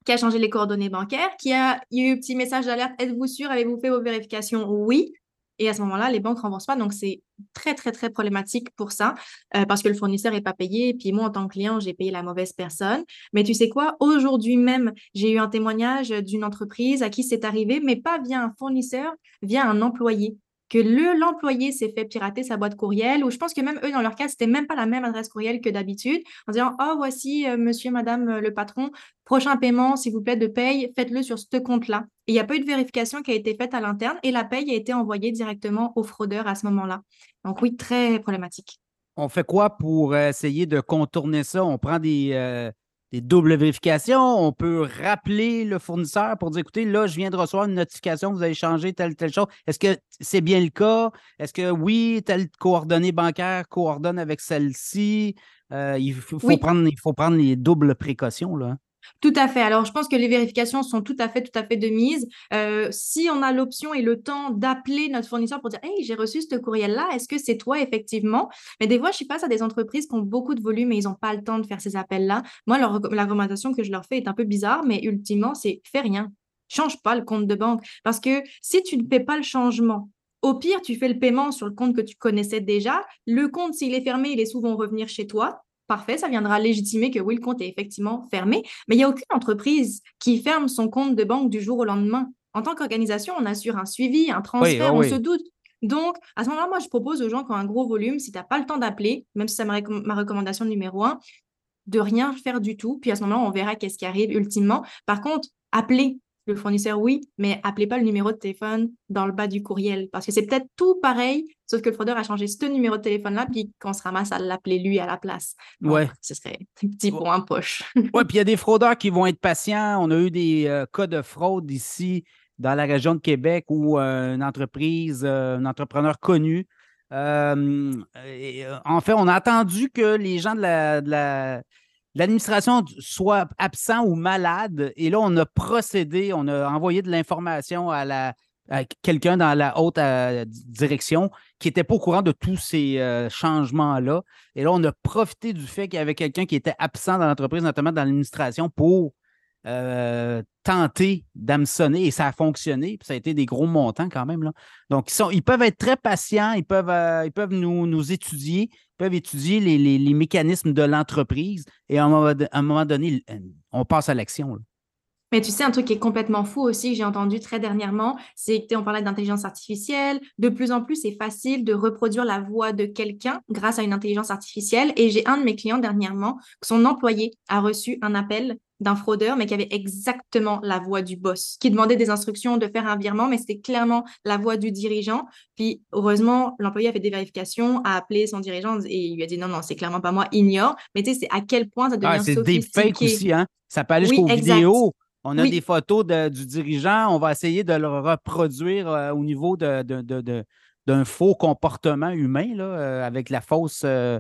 qui a changé les coordonnées bancaires, qui a eu un petit message d'alerte, êtes-vous sûr, avez-vous fait vos vérifications? Oui. Et à ce moment-là, les banques ne remboursent pas. Donc, c'est très, très, très problématique pour ça euh, parce que le fournisseur n'est pas payé. Et puis, moi, en tant que client, j'ai payé la mauvaise personne. Mais tu sais quoi? Aujourd'hui même, j'ai eu un témoignage d'une entreprise à qui c'est arrivé, mais pas via un fournisseur, via un employé que le l'employé s'est fait pirater sa boîte courriel, ou je pense que même eux, dans leur cas, c'était même pas la même adresse courriel que d'habitude, en disant Oh, voici, euh, monsieur, madame euh, le patron, prochain paiement, s'il vous plaît, de paye, faites-le sur ce compte-là. Il n'y a pas eu de vérification qui a été faite à l'interne et la paye a été envoyée directement au fraudeur à ce moment-là. Donc, oui, très problématique. On fait quoi pour essayer de contourner ça? On prend des, euh, des doubles vérifications. On peut rappeler le fournisseur pour dire écoutez, là, je viens de recevoir une notification, vous avez changé telle, telle chose. Est-ce que c'est bien le cas? Est-ce que oui, telle coordonnée bancaire coordonne avec celle-ci? Euh, il, faut, prendre, il faut prendre les doubles précautions. Là. Tout à fait. Alors, je pense que les vérifications sont tout à fait, tout à fait de mise. Euh, si on a l'option et le temps d'appeler notre fournisseur pour dire Hey, j'ai reçu ce courriel-là, est-ce que c'est toi effectivement? Mais des fois, je suis face à des entreprises qui ont beaucoup de volume et ils n'ont pas le temps de faire ces appels-là. Moi, la recommandation que je leur fais est un peu bizarre, mais ultimement, c'est fais rien. Change pas le compte de banque. Parce que si tu ne fais pas le changement, au pire, tu fais le paiement sur le compte que tu connaissais déjà. Le compte, s'il est fermé, il est souvent revenir chez toi parfait, ça viendra légitimer que oui, le compte est effectivement fermé, mais il n'y a aucune entreprise qui ferme son compte de banque du jour au lendemain. En tant qu'organisation, on assure un suivi, un transfert, on se doute. Donc, à ce moment-là, moi, je propose aux gens qui ont un gros volume, si tu n'as pas le temps d'appeler, même si c'est ma, ma recommandation numéro un, de rien faire du tout. Puis à ce moment-là, on verra qu'est-ce qui arrive ultimement. Par contre, appeler le fournisseur, oui, mais appelez pas le numéro de téléphone dans le bas du courriel parce que c'est peut-être tout pareil, sauf que le fraudeur a changé ce numéro de téléphone-là, puis qu'on se ramasse à l'appeler lui à la place. ouais. Ce serait un petit point poche. ouais, puis il y a des fraudeurs qui vont être patients. On a eu des euh, cas de fraude ici dans la région de Québec où euh, une entreprise, euh, un entrepreneur connu, en fait, on a attendu que les gens de la l'administration soit absent ou malade. Et là, on a procédé, on a envoyé de l'information à, quelqu'un dans la haute euh, direction qui n'était pas au courant de tous ces euh, changements-là. Et là, on a profité du fait qu'il y avait quelqu'un qui était absent dans l'entreprise, notamment dans l'administration, pour euh, tenter d'hameçonner et ça a fonctionné. ça a été des gros montants quand même. Donc, ils, ils peuvent être très patients, ils peuvent, ils peuvent nous, étudier peuvent étudier les, mécanismes de l'entreprise et à un, moment, donné, on passe à l'action. Mais tu sais, un truc qui est complètement fou aussi, que j'ai entendu très dernièrement, c'est que on parlait d'intelligence artificielle. De plus en plus, c'est facile de reproduire la voix de quelqu'un grâce à une intelligence artificielle. Et j'ai un de mes clients dernièrement, son employé a reçu un appel d'un fraudeur, mais qui avait exactement la voix du boss, qui demandait des instructions de faire un virement, mais c'était clairement la voix du dirigeant. Puis, heureusement, l'employé a fait des vérifications, a appelé son dirigeant et il lui a dit non, non, c'est clairement pas moi, ignore. Mais tu sais, c'est à quel point ça devient ah, C'est des fakes aussi, hein? Ça peut aller jusqu'aux vidéos. On a des photos du dirigeant, on va essayer de le reproduire euh, au niveau d'un de, faux comportement humain, là, euh, avec la fausse. Euh,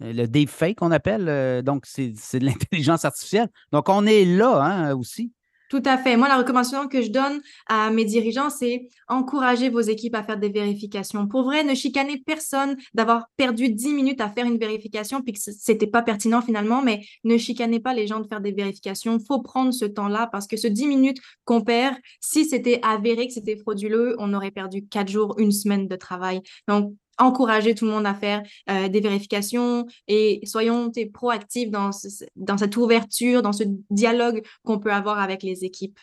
le deepfake qu'on appelle. Donc, c'est de l'intelligence artificielle. Donc, on est là hein, aussi. Tout à fait. Moi, la recommandation que je donne à mes dirigeants, c'est encourager vos équipes à faire des vérifications. Pour vrai, ne chicanez personne d'avoir perdu 10 minutes à faire une vérification puis que c'était pas pertinent finalement, mais ne chicanez pas les gens de faire des vérifications. Il faut prendre ce temps-là parce que ce 10 minutes qu'on perd, si c'était avéré que c'était frauduleux, on aurait perdu 4 jours, une semaine de travail. Donc, encourager tout le monde à faire euh, des vérifications et soyons proactifs dans, cette ouverture, dans ce dialogue qu'on peut avoir avec les équipes.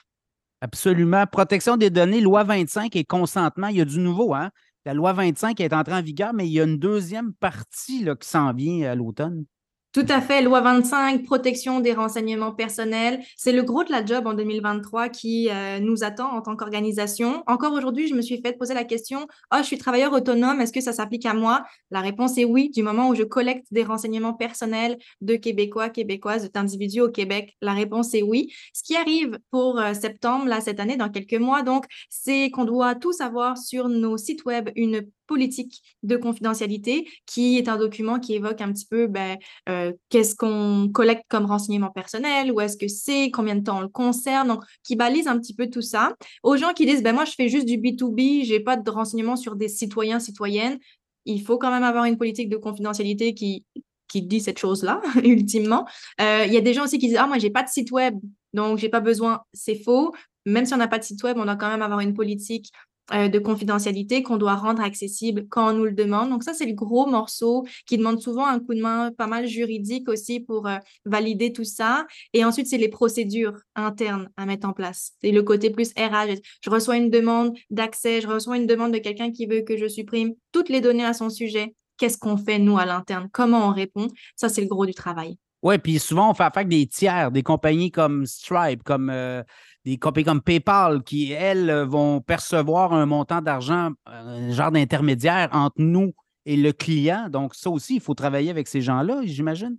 Absolument. Protection des données, loi 25 et consentement, il y a du nouveau. Hein? La loi 25 est entrée en vigueur, mais il y a une deuxième partie qui s'en vient à l'automne. Tout à fait. Loi 25, protection des renseignements personnels. C'est le gros de la job en 2023 qui euh, nous attend en tant qu'organisation. Encore aujourd'hui, je me suis fait poser la question, oh, je suis travailleur autonome, est-ce que ça s'applique à moi? La réponse est oui, du moment où je collecte des renseignements personnels de Québécois, Québécoises, d'individus au Québec. La réponse est oui. Ce qui arrive pour euh, septembre, là, cette année, dans quelques mois, donc, c'est qu'on doit tous avoir sur nos sites web une politique de confidentialité, qui est un document qui évoque un petit peu ben, euh, qu'est-ce qu'on collecte comme renseignement personnel, où est-ce que c'est, combien de temps on le concerne, donc qui balise un petit peu tout ça. Aux gens qui disent, ben, moi, je fais juste du B2B, j'ai pas de renseignements sur des citoyens, citoyennes, il faut quand même avoir une politique de confidentialité qui qui dit cette chose-là, ultimement. Euh, il y a des gens aussi qui disent, ah, moi, j'ai pas de site web, donc j'ai pas besoin. C'est faux. Même si on n'a pas de site web, on doit quand même avoir une politique euh, de confidentialité qu'on doit rendre accessible quand on nous le demande. Donc ça, c'est le gros morceau qui demande souvent un coup de main pas mal juridique aussi pour euh, valider tout ça. Et ensuite, c'est les procédures internes à mettre en place. C'est le côté plus RH. Je reçois une demande d'accès, je reçois une demande de quelqu'un qui veut que je supprime toutes les données à son sujet. Qu'est-ce qu'on fait, nous, à l'interne? Comment on répond? Ça, c'est le gros du travail. Oui, puis souvent, on fait affaire avec des tiers, des compagnies comme Stripe, comme euh, des compagnies comme PayPal qui, elles, vont percevoir un montant d'argent, un genre d'intermédiaire entre nous et le client. Donc, ça aussi, il faut travailler avec ces gens-là, j'imagine.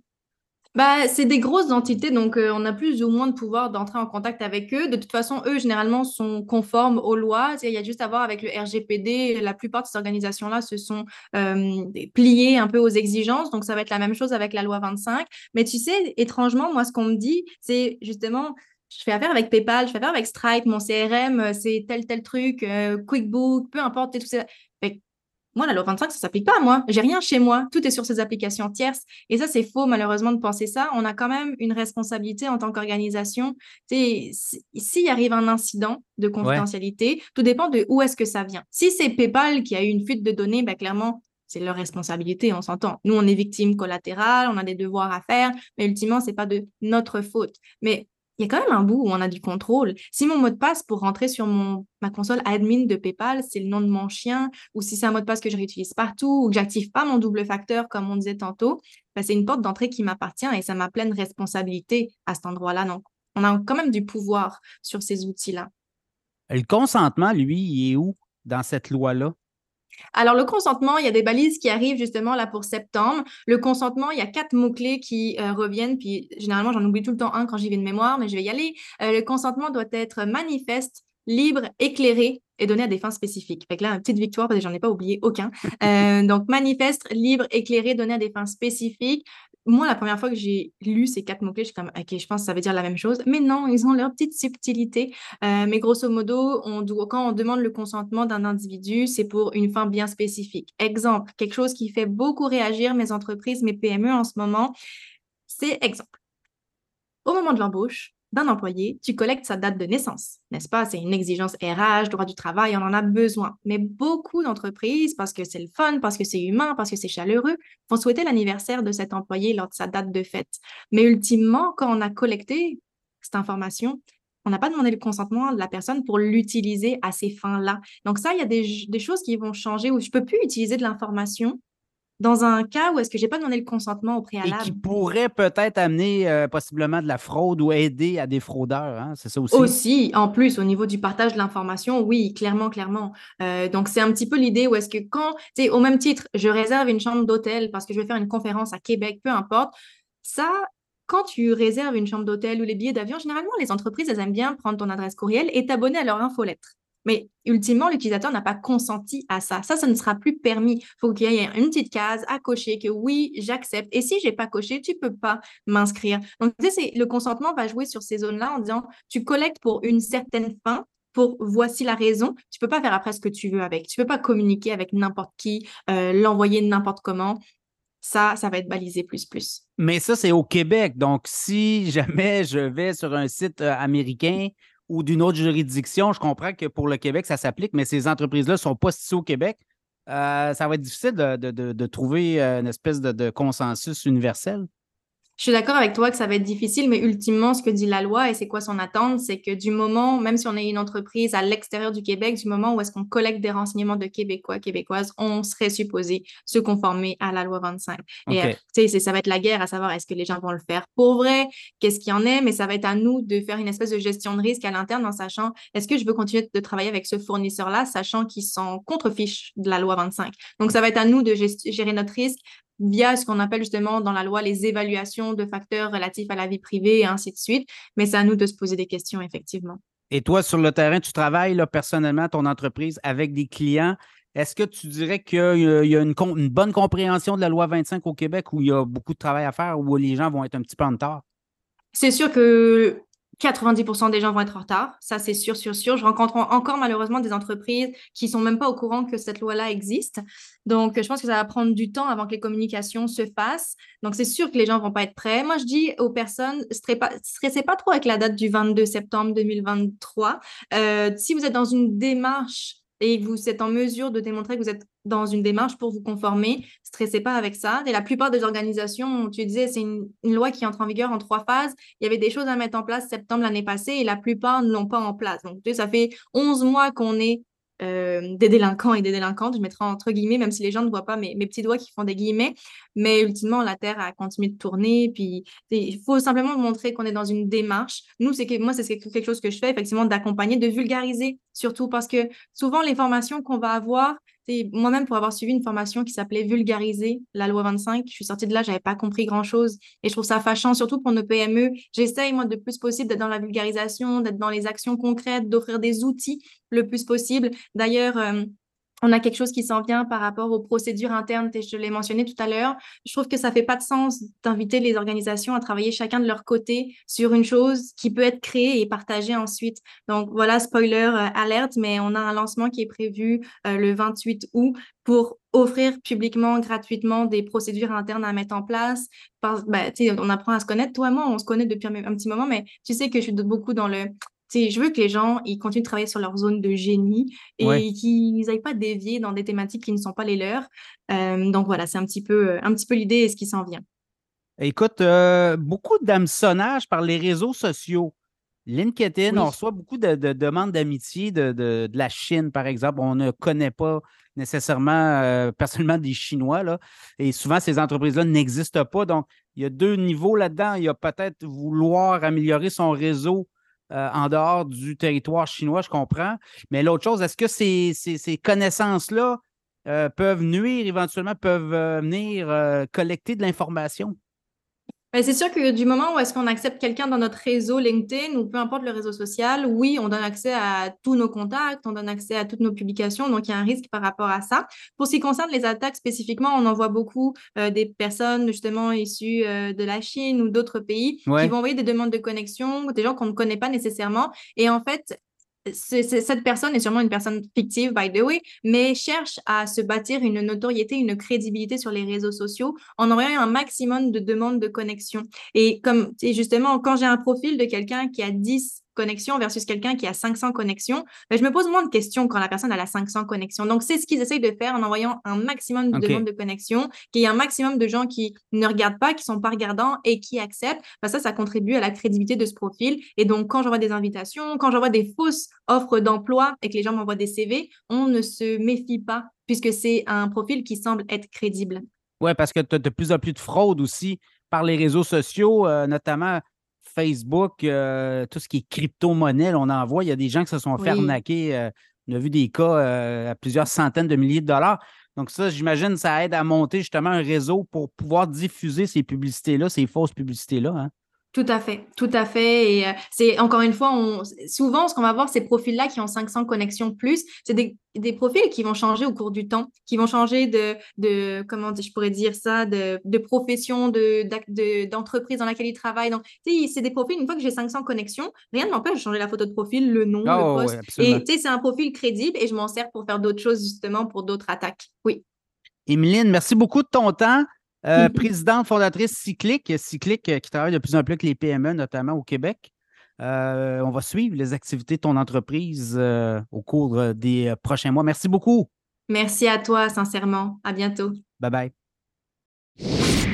Bah, c'est des grosses entités, donc euh, on a plus ou moins de pouvoir d'entrer en contact avec eux. De toute façon, eux, généralement, sont conformes aux lois. Il y a juste à voir avec le RGPD. La plupart de ces organisations-là se sont euh, pliées un peu aux exigences. Donc, ça va être la même chose avec la loi 25. Mais tu sais, étrangement, moi, ce qu'on me dit, c'est justement, je fais affaire avec PayPal, je fais affaire avec Stripe, mon CRM, euh, c'est tel, tel truc, QuickBook, peu importe, tout ça. Moi, la loi 25, ça s'applique pas à moi. J'ai rien chez moi. Tout est sur ces applications tierces. Et ça, c'est faux, malheureusement, de penser ça. On a quand même une responsabilité en tant qu'organisation. S'il arrive un incident de confidentialité, tout dépend de où est-ce que ça vient. Si c'est PayPal qui a eu une fuite de données, ben, clairement, c'est leur responsabilité, on s'entend. Nous, on est victime collatérale, on a des devoirs à faire, mais ultimement, c'est pas de notre faute. Mais il y a quand même un bout où on a du contrôle. Si mon mot de passe pour rentrer sur ma console admin de PayPal, c'est le nom de mon chien, ou si c'est un mot de passe que je réutilise partout, ou que j'active pas mon double facteur, comme on disait tantôt, ben, c'est une porte d'entrée qui m'appartient et ça m'a pleine responsabilité à cet endroit-là. Donc, on a quand même du pouvoir sur ces outils-là. Le consentement, lui, il est où dans cette loi-là? Alors, le consentement, il y a des balises qui arrivent justement là pour septembre. Le consentement, il y a quatre mots-clés qui euh, reviennent, puis généralement, j'en oublie tout le temps un quand j'y vais de mémoire, mais je vais y aller. Euh, le consentement doit être manifeste, libre, éclairé et donné à des fins spécifiques. Fait que là, une petite victoire parce que j'en ai pas oublié aucun. Euh, donc, manifeste, libre, éclairé, donné à des fins spécifiques moi, la première fois que j'ai lu ces quatre mots-clés, je suis comme, OK, je pense que ça veut dire la même chose. Mais non, ils ont leur petite subtilité. Euh, mais grosso modo, on doit, quand on demande le consentement d'un individu, c'est pour une fin bien spécifique. Exemple, quelque chose qui fait beaucoup réagir mes entreprises, mes PME en ce moment, c'est exemple. Au moment de l'embauche, d'un employé, tu collectes sa date de naissance, n'est-ce pas? C'est une exigence RH, droit du travail, on en a besoin. Mais beaucoup d'entreprises, parce que c'est le fun, parce que c'est humain, parce que c'est chaleureux, vont souhaiter l'anniversaire de cet employé lors de sa date de fête. Mais ultimement, quand on a collecté cette information, on n'a pas demandé le consentement de la personne pour l'utiliser à ces fins-là. Donc ça, il y a des, choses qui vont changer où je ne peux plus utiliser de l'information dans un cas où est-ce que j'ai pas demandé le consentement au préalable? Et qui pourrait peut-être amener euh, possiblement de la fraude ou aider à des fraudeurs, hein? c'est ça aussi? Aussi, en plus, au niveau du partage de l'information, oui, clairement, clairement. Euh, donc, c'est un petit peu l'idée où est-ce que quand, tu sais, au même titre, je réserve une chambre d'hôtel parce que je vais faire une conférence à Québec, peu importe, ça, quand tu réserves une chambre d'hôtel ou les billets d'avion, généralement, les entreprises, elles aiment bien prendre ton adresse courriel et t'abonner à leur infolettre. Mais ultimement, l'utilisateur n'a pas consenti à ça. Ça, ça ne sera plus permis. Il faut qu'il y ait une petite case à cocher que oui, j'accepte. Et si je n'ai pas coché, tu ne peux pas m'inscrire. Donc, tu sais, le consentement va jouer sur ces zones-là en disant, tu collectes pour une certaine fin, pour voici la raison. Tu peux pas faire après ce que tu veux avec. Tu peux pas communiquer avec n'importe qui, euh, l'envoyer n'importe comment. Ça, ça va être balisé plus plus. Mais ça, c'est au Québec. Donc, si jamais je vais sur un site euh, américain, ou d'une autre juridiction, je comprends que pour le Québec, ça s'applique, mais ces entreprises-là ne sont pas situées au Québec. Euh, ça va être difficile de, trouver euh, une espèce de consensus universel. Je suis d'accord avec toi que ça va être difficile, mais ultimement, ce que dit la loi et c'est quoi son attente, c'est que du moment, même si on est une entreprise à l'extérieur du Québec, du moment où est-ce qu'on collecte des renseignements de Québécois, Québécoises, on serait supposé se conformer à la loi 25. Et euh, ça va être la guerre à savoir est-ce que les gens vont le faire pour vrai, qu'est-ce qu'il y en est, mais ça va être à nous de faire une espèce de gestion de risque à l'interne en sachant est-ce que je veux continuer de travailler avec ce fournisseur-là, sachant qu'ils sont contre-fiches de la loi 25. Donc, ça va être à nous de gérer notre risque via ce qu'on appelle justement dans la loi les évaluations de facteurs relatifs à la vie privée et ainsi de suite. Mais c'est à nous de se poser des questions, effectivement. Et toi, sur le terrain, tu travailles là, personnellement, ton entreprise, avec des clients. Est-ce que tu dirais qu'il y a, une, bonne compréhension de la loi 25 au Québec où il y a beaucoup de travail à faire, où les gens vont être un petit peu en retard? C'est sûr que 90% des gens vont être en retard. Ça, c'est sûr, sûr, sûr. Je rencontre encore malheureusement des entreprises qui sont même pas au courant que cette loi-là existe. Donc, je pense que ça va prendre du temps avant que les communications se fassent. Donc, c'est sûr que les gens vont pas être prêts. Moi, je dis aux personnes, stressez pas, trop avec la date du 22 septembre 2023. Euh, si vous êtes dans une démarche et vous êtes en mesure de démontrer que vous êtes dans une démarche pour vous conformer, stressez pas avec ça. Et la plupart des organisations, tu disais, c'est une, loi qui entre en vigueur en trois phases. Il y avait des choses à mettre en place septembre l'année passée et la plupart ne l'ont pas en place. Donc, tu sais, ça fait 11 mois qu'on est euh, des délinquants et des délinquantes, je mettrai entre guillemets, même si les gens ne voient pas mes, petits doigts qui font des guillemets, mais ultimement, la Terre a continué de tourner, puis il faut simplement montrer qu'on est dans une démarche. Nous, c'est moi, c'est quelque chose que je fais, effectivement, d'accompagner, de vulgariser, surtout parce que souvent, l'information qu'on va avoir, moi-même, pour avoir suivi une formation qui s'appelait Vulgariser la loi 25, je suis sortie de là, j'avais pas compris grand-chose. Et je trouve ça fâchant, surtout pour nos PME. J'essaye, moi, de plus possible d'être dans la vulgarisation, d'être dans les actions concrètes, d'offrir des outils le plus possible. D'ailleurs, euh, on a quelque chose qui s'en vient par rapport aux procédures internes, et je l'ai mentionné tout à l'heure. Je trouve que ça fait pas de sens d'inviter les organisations à travailler chacun de leur côté sur une chose qui peut être créée et partagée ensuite. Donc voilà, spoiler euh, alerte, mais on a un lancement qui est prévu euh, le 28 août pour offrir publiquement, gratuitement des procédures internes à mettre en place. Ben, on apprend à se connaître. Toi moi, on se connaît depuis un, un petit moment, mais tu sais que je suis beaucoup dans le je veux que les gens ils continuent de travailler sur leur zone de génie et qu'ils n'aillent pas dévier dans des thématiques qui ne sont pas les leurs. Euh, donc voilà, c'est un petit peu, un petit peu l'idée et ce qui s'en vient. Écoute, euh, beaucoup d'hameçonnage par les réseaux sociaux. LinkedIn, on reçoit beaucoup de, demandes d'amitié de, la Chine, par exemple. On ne connaît pas nécessairement euh, personnellement des Chinois. Là, et souvent, ces entreprises-là n'existent pas. Donc, il y a deux niveaux là-dedans. Il y a peut-être vouloir améliorer son réseau euh, en dehors du territoire chinois, je comprends. Mais l'autre chose, est-ce que ces, ces, connaissances-là euh, peuvent nuire éventuellement, peuvent euh, venir collecter de l'information? Ben, c'est sûr que du moment où est-ce qu'on accepte quelqu'un dans notre réseau LinkedIn ou peu importe le réseau social, oui, on donne accès à tous nos contacts, on donne accès à toutes nos publications, donc il y a un risque par rapport à ça. Pour ce qui concerne les attaques spécifiquement, on en voit beaucoup euh, des personnes justement issues euh, de la Chine ou d'autres pays qui vont envoyer des demandes de connexion, des gens qu'on ne connaît pas nécessairement. Et en fait, cette personne est sûrement une personne fictive, by the way, mais cherche à se bâtir une notoriété, une crédibilité sur les réseaux sociaux en envoyant un maximum de demandes de connexion. Et comme, et justement, quand j'ai un profil de quelqu'un qui a 10 connexions versus quelqu'un qui a 500 connexions, ben, je me pose moins de questions quand la personne a la 500 connexions. Donc, c'est ce qu'ils essayent de faire en envoyant un maximum de demandes de connexion, qu'il y ait un maximum de gens qui ne regardent pas, qui sont pas regardants et qui acceptent. Ben, ça, ça contribue à la crédibilité de ce profil. Et donc, quand j'envoie des invitations, quand j'envoie des fausses offres d'emploi et que les gens m'envoient des CV, on ne se méfie pas puisque c'est un profil qui semble être crédible. Oui, parce que tu as de plus en plus de fraude aussi par les réseaux sociaux, euh, notamment Facebook, euh, tout ce qui est crypto-monnaie, on en voit. Il y a des gens qui se sont fait arnaquer. Euh, on a vu des cas euh, à plusieurs centaines de milliers de dollars. Donc, ça, j'imagine, ça aide à monter justement un réseau pour pouvoir diffuser ces publicités-là, ces fausses publicités-là. Hein. Tout à fait, tout à fait. Et c'est encore une fois, on, souvent, ce qu'on va voir, ces profils-là qui ont 500 connexions plus, c'est des, des, profils qui vont changer au cours du temps, qui vont changer de, de comment je pourrais dire ça, de, de profession, de, d'entreprise dans laquelle ils travaillent. Donc, c'est des profils, une fois que j'ai 500 connexions, rien ne m'empêche de changer la photo de profil, le nom, le oh, poste. et tu sais, c'est un profil crédible et je m'en sers pour faire d'autres choses, justement, pour d'autres attaques. Oui. Emeline, merci beaucoup de ton temps. Euh, présidente fondatrice Cyclique, Cyclique euh, qui travaille de plus en plus avec les PME, notamment au Québec. Euh, on va suivre les activités de ton entreprise au cours des prochains mois. Merci beaucoup. Merci à toi, sincèrement. À bientôt. Bye bye.